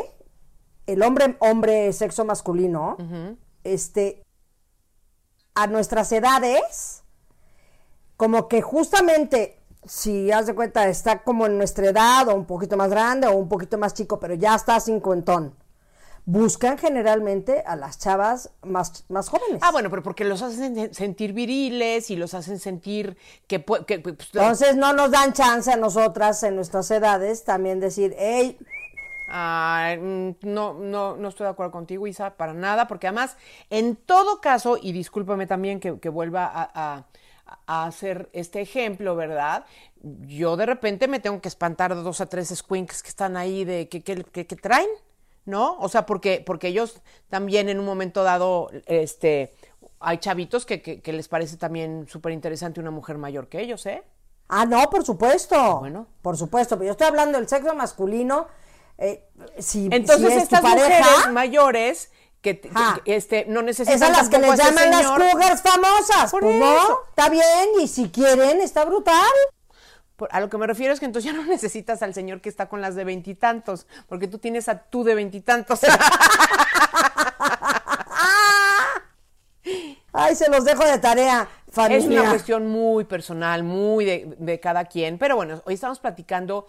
el hombre, hombre sexo masculino, este, a nuestras edades, como que justamente, si haz de cuenta, está como en nuestra edad, o un poquito más grande, o un poquito más chico, pero ya está cincuentón, buscan generalmente a las chavas más, más jóvenes. Ah, bueno, pero porque los hacen sen- sentir viriles y los hacen sentir que... que pues, Entonces no nos dan chance a nosotras en nuestras edades también decir, hey, Mm, no, no, no estoy de acuerdo contigo, Isa, para nada, porque además, en todo caso, y discúlpame también que, que vuelva a, a- a hacer este ejemplo, ¿verdad? Yo de repente me tengo que espantar de dos a tres squinks que están ahí de que, que, que- que traen, ¿no? O sea, porque, porque ellos también en un momento dado, este, hay chavitos que, que, que les parece también súper interesante una mujer mayor que ellos, ¿eh? Ah, no, por supuesto. Bueno. Por supuesto, pero yo estoy hablando del sexo masculino. Eh, si, Entonces si es tu estas pareja, mujeres mayores que, que, este, no necesitan esas las que les llaman las cougars famosas. Por Pues eso. no, está bien, y si quieren, está brutal. Por- A lo que me refiero es que entonces ya no necesitas al señor que está con las de veintitantos, porque tú tienes a tú de veintitantos. Ay, se los dejo de tarea, familia. Es una cuestión muy personal, muy de, de cada quien. Pero bueno, hoy estamos platicando,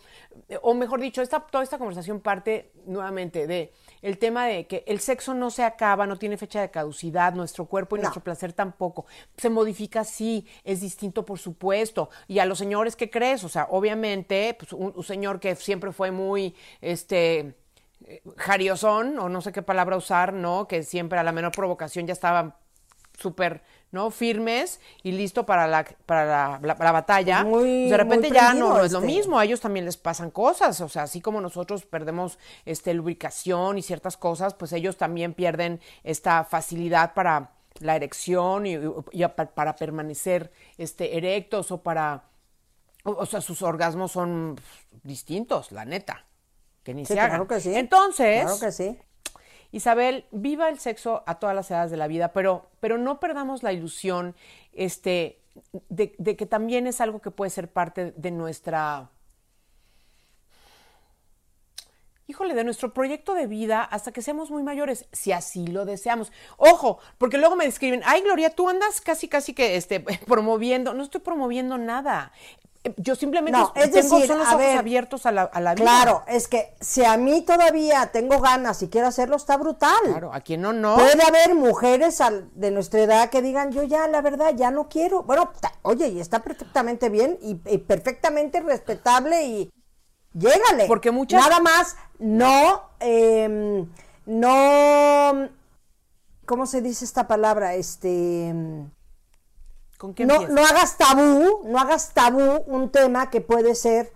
o mejor dicho, esta, toda esta conversación parte nuevamente de el tema de que el sexo no se acaba, no tiene fecha de caducidad, nuestro cuerpo y No. nuestro placer tampoco. Se modifica, sí, es distinto, por supuesto. Y a los señores, ¿qué crees? O sea, obviamente, pues un, un señor que siempre fue muy, este, eh, jariosón, o no sé qué palabra usar, ¿no? Que siempre a la menor provocación ya estaba súper, ¿no? Firmes y listo para la, para la, la- la batalla. Muy- de repente muy ya no, no es lo este. mismo, a ellos también les pasan cosas, o sea, así como nosotros perdemos este lubricación y ciertas cosas, pues ellos también pierden esta facilidad para la erección y, y pa- para permanecer este erectos o para o, o sea, sus orgasmos son distintos, la neta. Que ni Sí, se hagan. claro que sí. Entonces, Claro que sí. Isabel, viva el sexo a todas las edades de la vida, pero, pero no perdamos la ilusión este, de, que también es algo que puede ser parte de nuestra... híjole, de nuestro proyecto de vida hasta que seamos muy mayores, si así lo deseamos. Ojo, porque luego me describen, ay, Gloria, tú andas casi, casi que este, promoviendo. No estoy promoviendo nada. Yo simplemente No, es tengo decir, son los a ojos ver, abiertos a la, a la vida. Claro, es que si a mí todavía tengo ganas y quiero hacerlo, está brutal. Claro, a quien no, no. Puede haber mujeres al- de nuestra edad que digan, yo ya, la verdad, ya no quiero. Bueno, ta- oye, y está perfectamente bien y, y perfectamente respetable y llégale. Porque muchas- Nada más, no, em, no, ¿cómo se dice esta palabra? Este... ¿Con qué no, no hagas tabú, no hagas tabú un tema que puede ser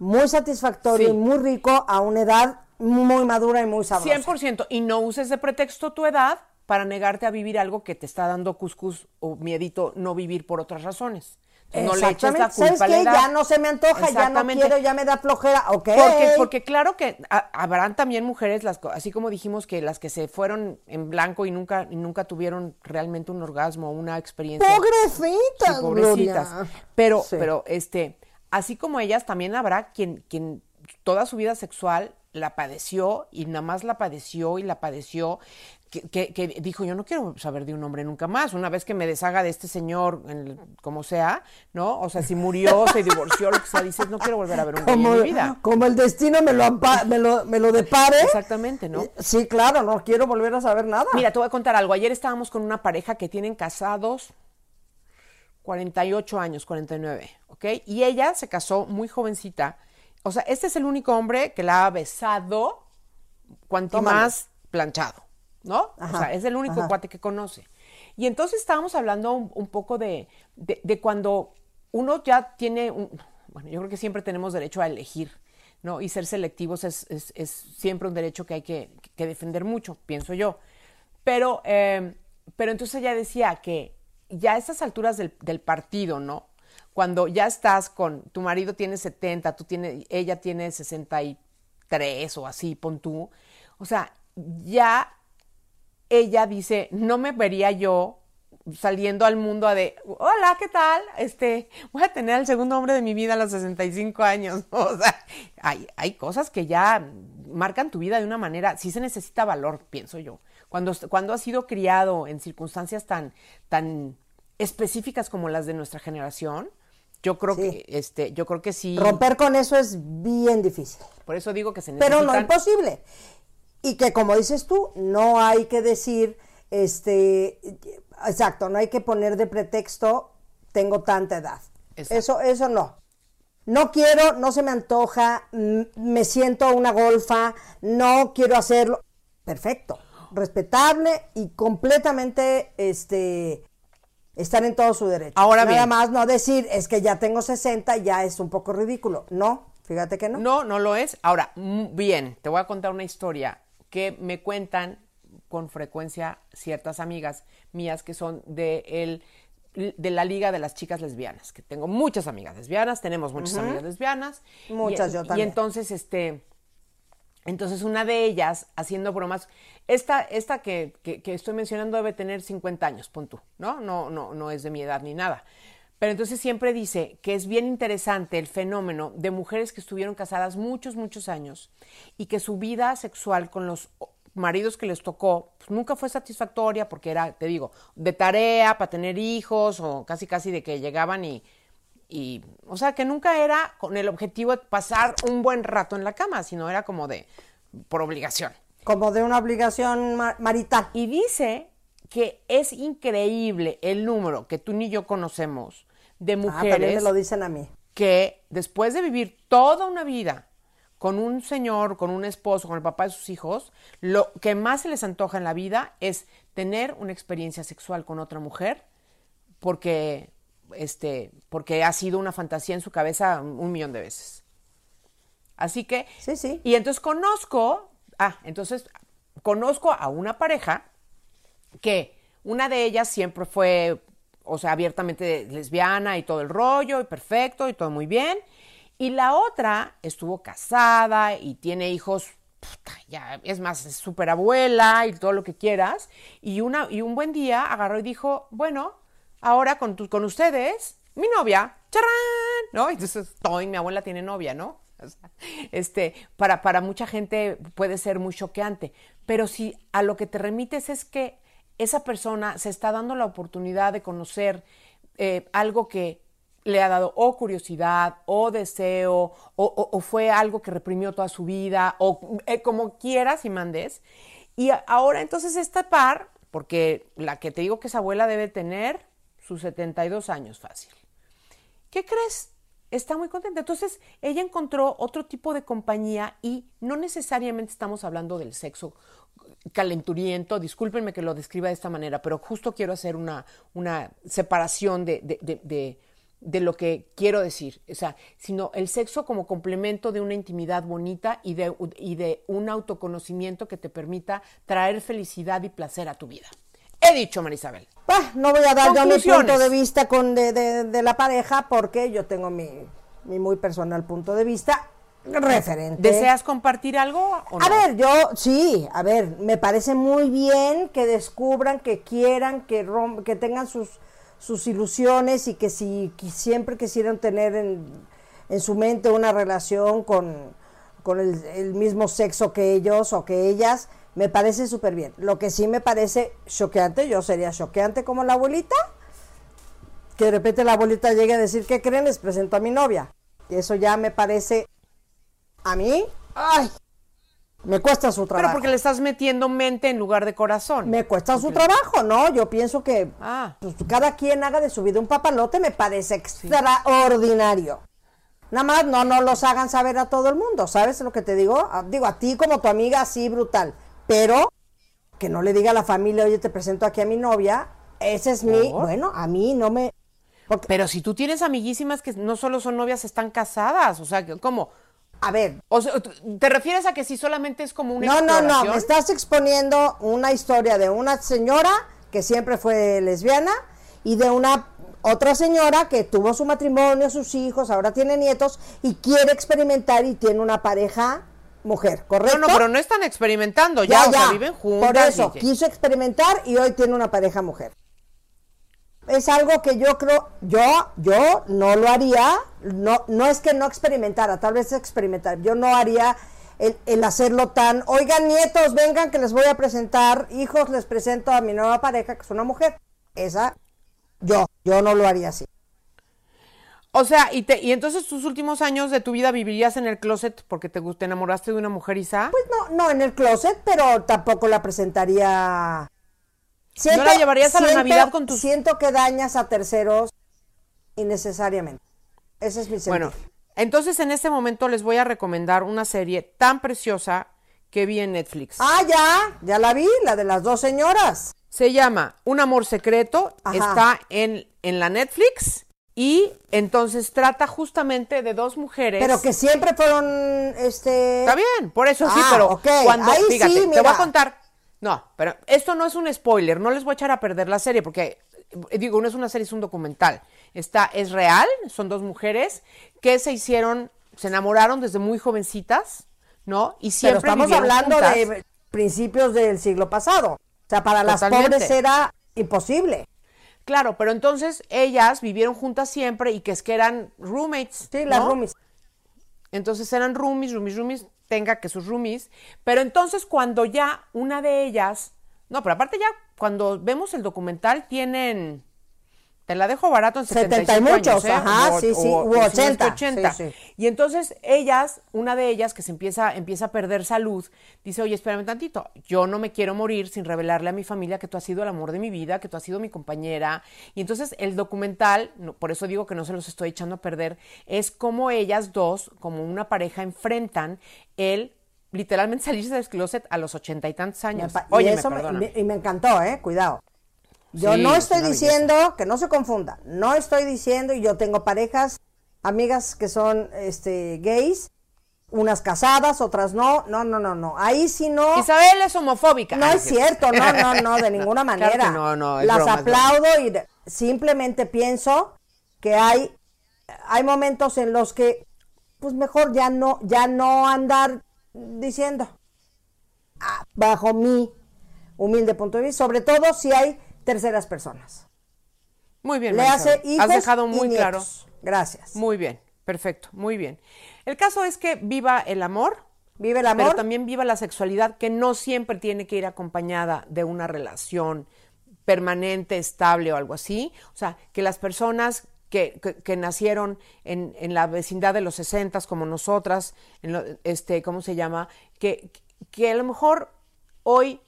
muy satisfactorio Sí. y muy rico a una edad muy madura y muy sabrosa. 100%. Y no uses de pretexto tu edad para negarte a vivir algo que te está dando cuscus o miedito no vivir por otras razones. No le eches la. ¿Sabes culpa a la qué? edad. Ya no se me antoja, ya no quiero, ya me da flojera. Ok. Porque, porque claro que ha- habrán también mujeres, las, así como dijimos que las que se fueron en blanco y nunca, y nunca tuvieron realmente un orgasmo, una experiencia. Pobrecitas, Sí, pobrecitas. Gloria. Pero, Sí. pero, este, así como ellas, también habrá quien, quien toda su vida sexual la padeció y nada más la padeció y la padeció, que, que- que dijo, yo no quiero saber de un hombre nunca más, una vez que me deshaga de este señor, el- como sea, ¿no? O sea, si murió, se divorció, lo que sea, dices, no quiero volver a ver un como, en mi vida. como el destino me lo, me lo, me lo depare. Exactamente, ¿no? Sí, claro, no quiero volver a saber nada. Mira, te voy a contar algo. Ayer estábamos con una pareja que tienen casados 48 años, 49, ¿ok? Y ella se casó muy jovencita. O sea, este es el único hombre que la ha besado cuanto más planchado, ¿no? o sea, es el único ajá. cuate que conoce. Y entonces estábamos hablando un, un poco de, de- de cuando uno ya tiene un... Bueno, yo creo que siempre tenemos derecho a elegir, ¿no? Y ser selectivos es, es- es siempre un derecho que hay que, que defender mucho, pienso yo. Pero, eh, pero entonces ella decía que ya a estas alturas del, del partido, ¿no? Cuando ya estás con, tu marido tiene 70, tú tienes, ella tiene 63 o así, pon tú. O sea, ya ella dice, no me vería yo saliendo al mundo a de, hola, ¿qué tal? Este, voy a tener al segundo hombre de mi vida a los 65 años. O sea, hay, hay cosas que ya marcan tu vida de una manera, sí se necesita valor, pienso yo. Cuando, cuando has sido criado en circunstancias tan, tan específicas como las de nuestra generación, yo creo Sí. que, este, yo creo que sí. Romper con eso es bien difícil. Por eso digo que se necesitan. pero no imposible. Y que como dices tú, no hay que decir, este, exacto, no hay que poner de pretexto, tengo tanta edad. Exacto. Eso, eso no. No quiero, no se me antoja, me siento una golfa, no quiero hacerlo. Perfecto, respetable y completamente, este, estar en todo su derecho. Ahora Nada bien. más no decir, es que ya tengo 60, ya es un poco ridículo. No, fíjate que no. No, no lo es. Ahora, bien, te voy a contar una historia que me cuentan con frecuencia ciertas amigas mías que son de el de la liga de las chicas lesbianas, que tengo muchas amigas lesbianas, tenemos muchas amigas lesbianas. y- Muchas, yo Y también. entonces, este, entonces una de ellas, haciendo bromas, esta, esta que, que- que estoy mencionando debe tener 50 años, pon tú, ¿no? No, no, no es de mi edad ni nada. Pero entonces siempre dice que es bien interesante el fenómeno de mujeres que estuvieron casadas muchos, muchos años y que su vida sexual con los maridos que les tocó pues, nunca fue satisfactoria porque era, te digo, de tarea para tener hijos o casi casi de que llegaban y, y, o sea, que nunca era con el objetivo de pasar un buen rato en la cama, sino era como de, por obligación. Como de una obligación ma- marital. Y dice que es increíble el número que tú ni yo conocemos de Ah, también mujeres me lo dicen a mí. que después de vivir toda una vida con un señor, con un esposo, con el papá de sus hijos, lo que más se les antoja en la vida es tener una experiencia sexual con otra mujer porque este porque ha sido una fantasía en su cabeza un, un millón de veces. Así que Sí, sí. y entonces conozco, ah, entonces conozco a una pareja que una de ellas siempre fue, o sea, abiertamente lesbiana y todo el rollo, y perfecto, y todo muy bien. Y la otra estuvo casada y tiene hijos, puta, ya, es más, es abuela y todo lo que quieras. Y, una, y un buen día agarró y dijo, bueno, ahora con, con ustedes, mi novia, charrán, ¿no? Entonces, todo, mi abuela tiene novia, ¿no? este, para, para mucha gente puede ser muy choqueante, pero si a lo que te remites es que esa persona se está dando la oportunidad de conocer eh, algo que le ha dado o curiosidad o deseo o, fue algo que reprimió toda su vida o eh, como quieras y mandes. Y ahora entonces esta par, porque la que te digo que esa abuela debe tener sus 72 años fácil. ¿Qué crees? Está muy contenta. Entonces ella encontró otro tipo de compañía y no necesariamente estamos hablando del sexo calenturiento, discúlpenme que lo describa de esta manera, pero justo quiero hacer una, una separación de, de, lo que quiero decir, o sea, sino el sexo como complemento de una intimidad bonita y de, y de un autoconocimiento que te permita traer felicidad y placer a tu vida. He dicho, Marisabel. no voy a dar yo mi punto de vista con de, de, la pareja porque yo tengo mi, mi muy personal punto de vista referente. ¿Deseas compartir algo? A ver, yo sí, a ver, me parece muy bien que descubran, que quieran, que, que tengan sus, sus ilusiones y que si siempre quisieran tener en, en su mente una relación con, con el, el, mismo sexo que ellos o que ellas, me parece súper bien. Lo que sí me parece choqueante, yo sería choqueante como la abuelita, que de repente la abuelita llegue a decir, ¿qué creen? Les presento a mi novia. Y eso ya me parece a mí, ay, me cuesta su trabajo. Pero porque le estás metiendo mente en lugar de corazón. Me cuesta su trabajo, ¿no? Yo pienso que ah. pues, cada quien haga de su vida un papalote me parece extraordinario. Nada más no, no los hagan saber a todo el mundo, ¿sabes lo que te digo? Ah, digo, a ti como tu amiga, sí, brutal. Pero que no le diga a la familia, oye, te presento aquí a mi novia. Ese es mi, bueno, a mí no me... Pero si tú tienes amiguísimas que no solo son novias, están casadas, o sea, ¿cómo? A ver. O ¿Te refieres a que si solamente es como una No, no, no, me estás exponiendo una historia de una señora que siempre fue lesbiana y de una otra señora que tuvo su matrimonio, sus hijos, ahora tiene nietos y quiere experimentar y tiene una pareja mujer, ¿correcto? No, no, pero no están experimentando, ya, ya, ya. viven juntas. Por eso, quiso experimentar y hoy tiene una pareja mujer es algo que yo creo, yo, yo no lo haría, no, no es que no experimentara, tal vez experimentar, yo no haría el, hacerlo tan, oigan nietos, vengan que les voy a presentar, hijos, les presento a mi nueva pareja, que es una mujer. Esa, yo, yo no lo haría así. O sea, y, te, y entonces tus últimos años de tu vida vivirías en el closet porque te, te enamoraste de una mujer, Isa? Pues no, no en el closet, pero tampoco la presentaría ¿No la llevarías a la Navidad con tus... Siento que dañas a terceros innecesariamente. Ese es mi sentido. Bueno, entonces en este momento les voy a recomendar una serie tan preciosa que vi en Netflix. Ah, ya, ya la vi, la de las dos señoras. Se llama Un amor secreto, está en, en la Netflix y entonces trata justamente de dos mujeres. Pero que siempre fueron, este... Está bien, por eso sí, ah, pero cuando, fíjate, te voy a contar no, pero esto no es un spoiler, no les voy a echar a perder la serie porque, eh, digo, no es una serie, es un documental. Está, es real, son dos mujeres que se hicieron, se enamoraron desde muy jovencitas, ¿no? Y siempre Pero estamos hablando de principios del siglo pasado. O sea, para las pobres era imposible. Claro, pero entonces ellas vivieron juntas siempre y que es que eran roommates. Sí, las roomies. Entonces eran roomies, roomies, roomies, tenga que sus roomies, pero entonces cuando ya una de ellas, no, pero aparte ya cuando vemos el documental tienen, te la dejo barato en 70 y muchos, ¿eh? ajá, sí, sí, u 80. 80. Y entonces ellas, una de ellas que se empieza, empieza a perder salud, dice, oye, espérame tantito, yo no me quiero morir sin revelarle a mi familia que tú has sido el amor de mi vida, que tú has sido mi compañera. Y entonces el documental, por eso digo que no se los estoy echando a perder, es como ellas dos, como una pareja, enfrentan el literalmente salirse del closet a los ochenta y tantos años. Oye, y me encantó, ¿eh? Cuidado. Yo no estoy diciendo, que no se confunda, no estoy diciendo, y yo tengo parejas, amigas que son este, gays, unas casadas, otras no, no, no, no, no, ahí sí no. Isabel es homofóbica. No es cierto, no, no, no, de ninguna manera. no, no, Las aplaudo y simplemente pienso que hay, hay momentos en los que, pues mejor ya no, ya no andar diciendo, ah, bajo mi humilde punto de vista, sobre todo si hay terceras personas. Muy bien, Le hace Has dejado muy claro. Gracias. Muy bien, perfecto, muy bien. El caso es que viva el amor, Vive el amor. pero también viva la sexualidad, que no siempre tiene que ir acompañada de una relación permanente, estable o algo así. O sea, que las personas que, que- que nacieron en, en la vecindad de los 60 como nosotras, en lo- este, ¿cómo se llama? Que, que a lo mejor hoy,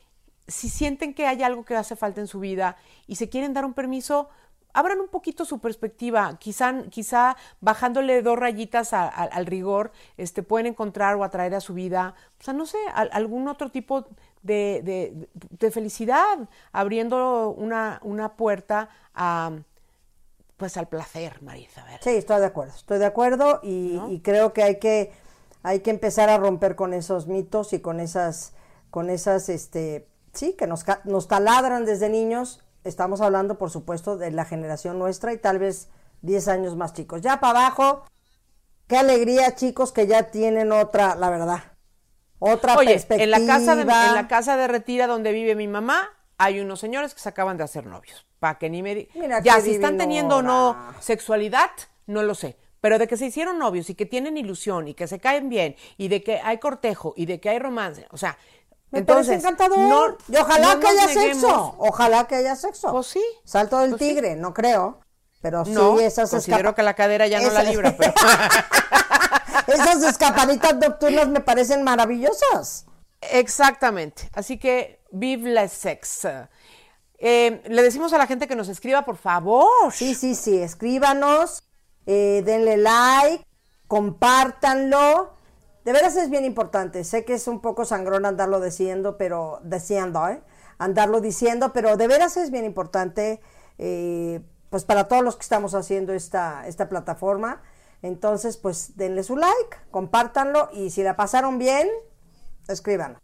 si sienten que hay algo que hace falta en su vida y se quieren dar un permiso, abran un poquito su perspectiva, quizá, quizá bajándole dos rayitas a- a- al rigor, este, pueden encontrar o atraer a su vida, o sea, no sé, al- algún otro tipo de, de- de felicidad, abriendo una, una puerta a, pues al placer, María Isabel. Sí, estoy de acuerdo, estoy de acuerdo y, y creo que hay que hay que empezar a romper con esos mitos y con esas con esas este sí que nos nos taladran desde niños. Estamos hablando, por supuesto, de la generación nuestra y tal vez 10 años más chicos. Ya para abajo, qué alegría, chicos, que ya tienen otra, la verdad. Otra Oye, perspectiva. en la casa de, en la casa de retira donde vive mi mamá, hay unos señores que se acaban de hacer novios. Para que ni me Mira Ya, si están teniendo o no sexualidad, no lo sé. Pero de que se hicieron novios y que tienen ilusión y que se caen bien y de que hay cortejo y de que hay romance, o sea, Me entonces parece encantador. no- y ojalá no que haya neguemos. sexo. Ojalá que haya sexo. Pues sí. Salto del Pues sí. tigre, no creo. Pero No, sí, esas considero que la cadera ya no la libra, pero Esas escapaditas nocturnas me parecen maravillosas. Exactamente. Así que vive la sex. Eh, le decimos a la gente que nos escriba, por favor. Sí, sí, sí, escríbanos, eh, denle like, compártanlo. De veras es bien importante. Sé que es un poco sangrón andarlo diciendo, pero diciendo, ¿eh? Andarlo diciendo, pero de veras es bien importante, eh, pues para todos los que estamos haciendo esta, esta plataforma. Entonces, pues denle su like, compártanlo y si la pasaron bien, escríbanos.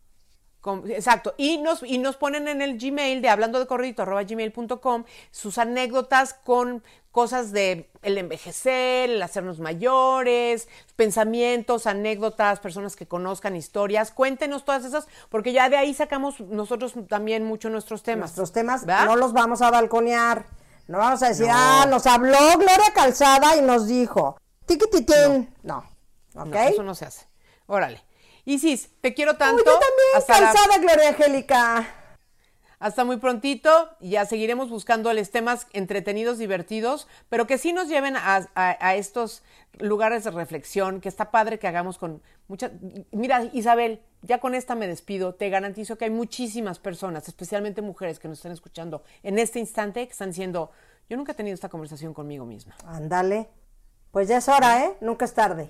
Exacto. Y nos, y nos ponen en el Gmail de hablando de corridito arroba gmail.com sus anécdotas con cosas de el envejecer, el hacernos mayores, pensamientos, anécdotas, personas que conozcan historias. Cuéntenos todas esas, porque ya de ahí sacamos nosotros también mucho nuestros temas. Nuestros temas ¿verdad? no los vamos a balconear. No vamos a decir, No. ah, nos habló Gloria Calzada y nos dijo, tiquititín. No. ¿Ok? No, eso no se hace. Órale. Isis, te quiero Uy, tanto. yo también, hasta, la- Calzada Gloria Angélica. hasta muy prontito. Ya seguiremos buscándoles temas entretenidos, divertidos, pero que sí nos lleven a, a- a estos lugares de reflexión, que está padre que hagamos con muchas... Mira, Isabel, ya con esta me despido. Te garantizo que hay muchísimas personas, especialmente mujeres que nos están escuchando en este instante, que están diciendo, yo nunca he tenido esta conversación conmigo misma. Ándale. Pues ya es hora, ¿eh? Nunca es tarde.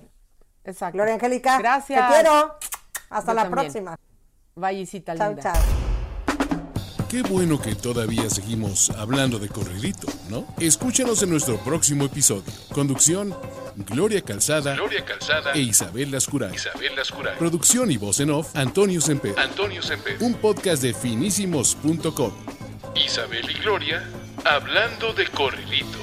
Exacto. Gloria Angélica. Gracias. Te quiero. Hasta Yo la también. próxima. Bye, Isita Chao, linda. chao. Qué bueno que todavía seguimos hablando de corridito, ¿no? Escúchanos en nuestro próximo episodio. Conducción, Gloria Calzada, Gloria Calzada e Isabel Lascuray. Isabel Lascuray. Producción y voz en off, Antonio Semper. Antonio Semper. Un podcast de finísimos.com. Isabel y Gloria hablando de corridito.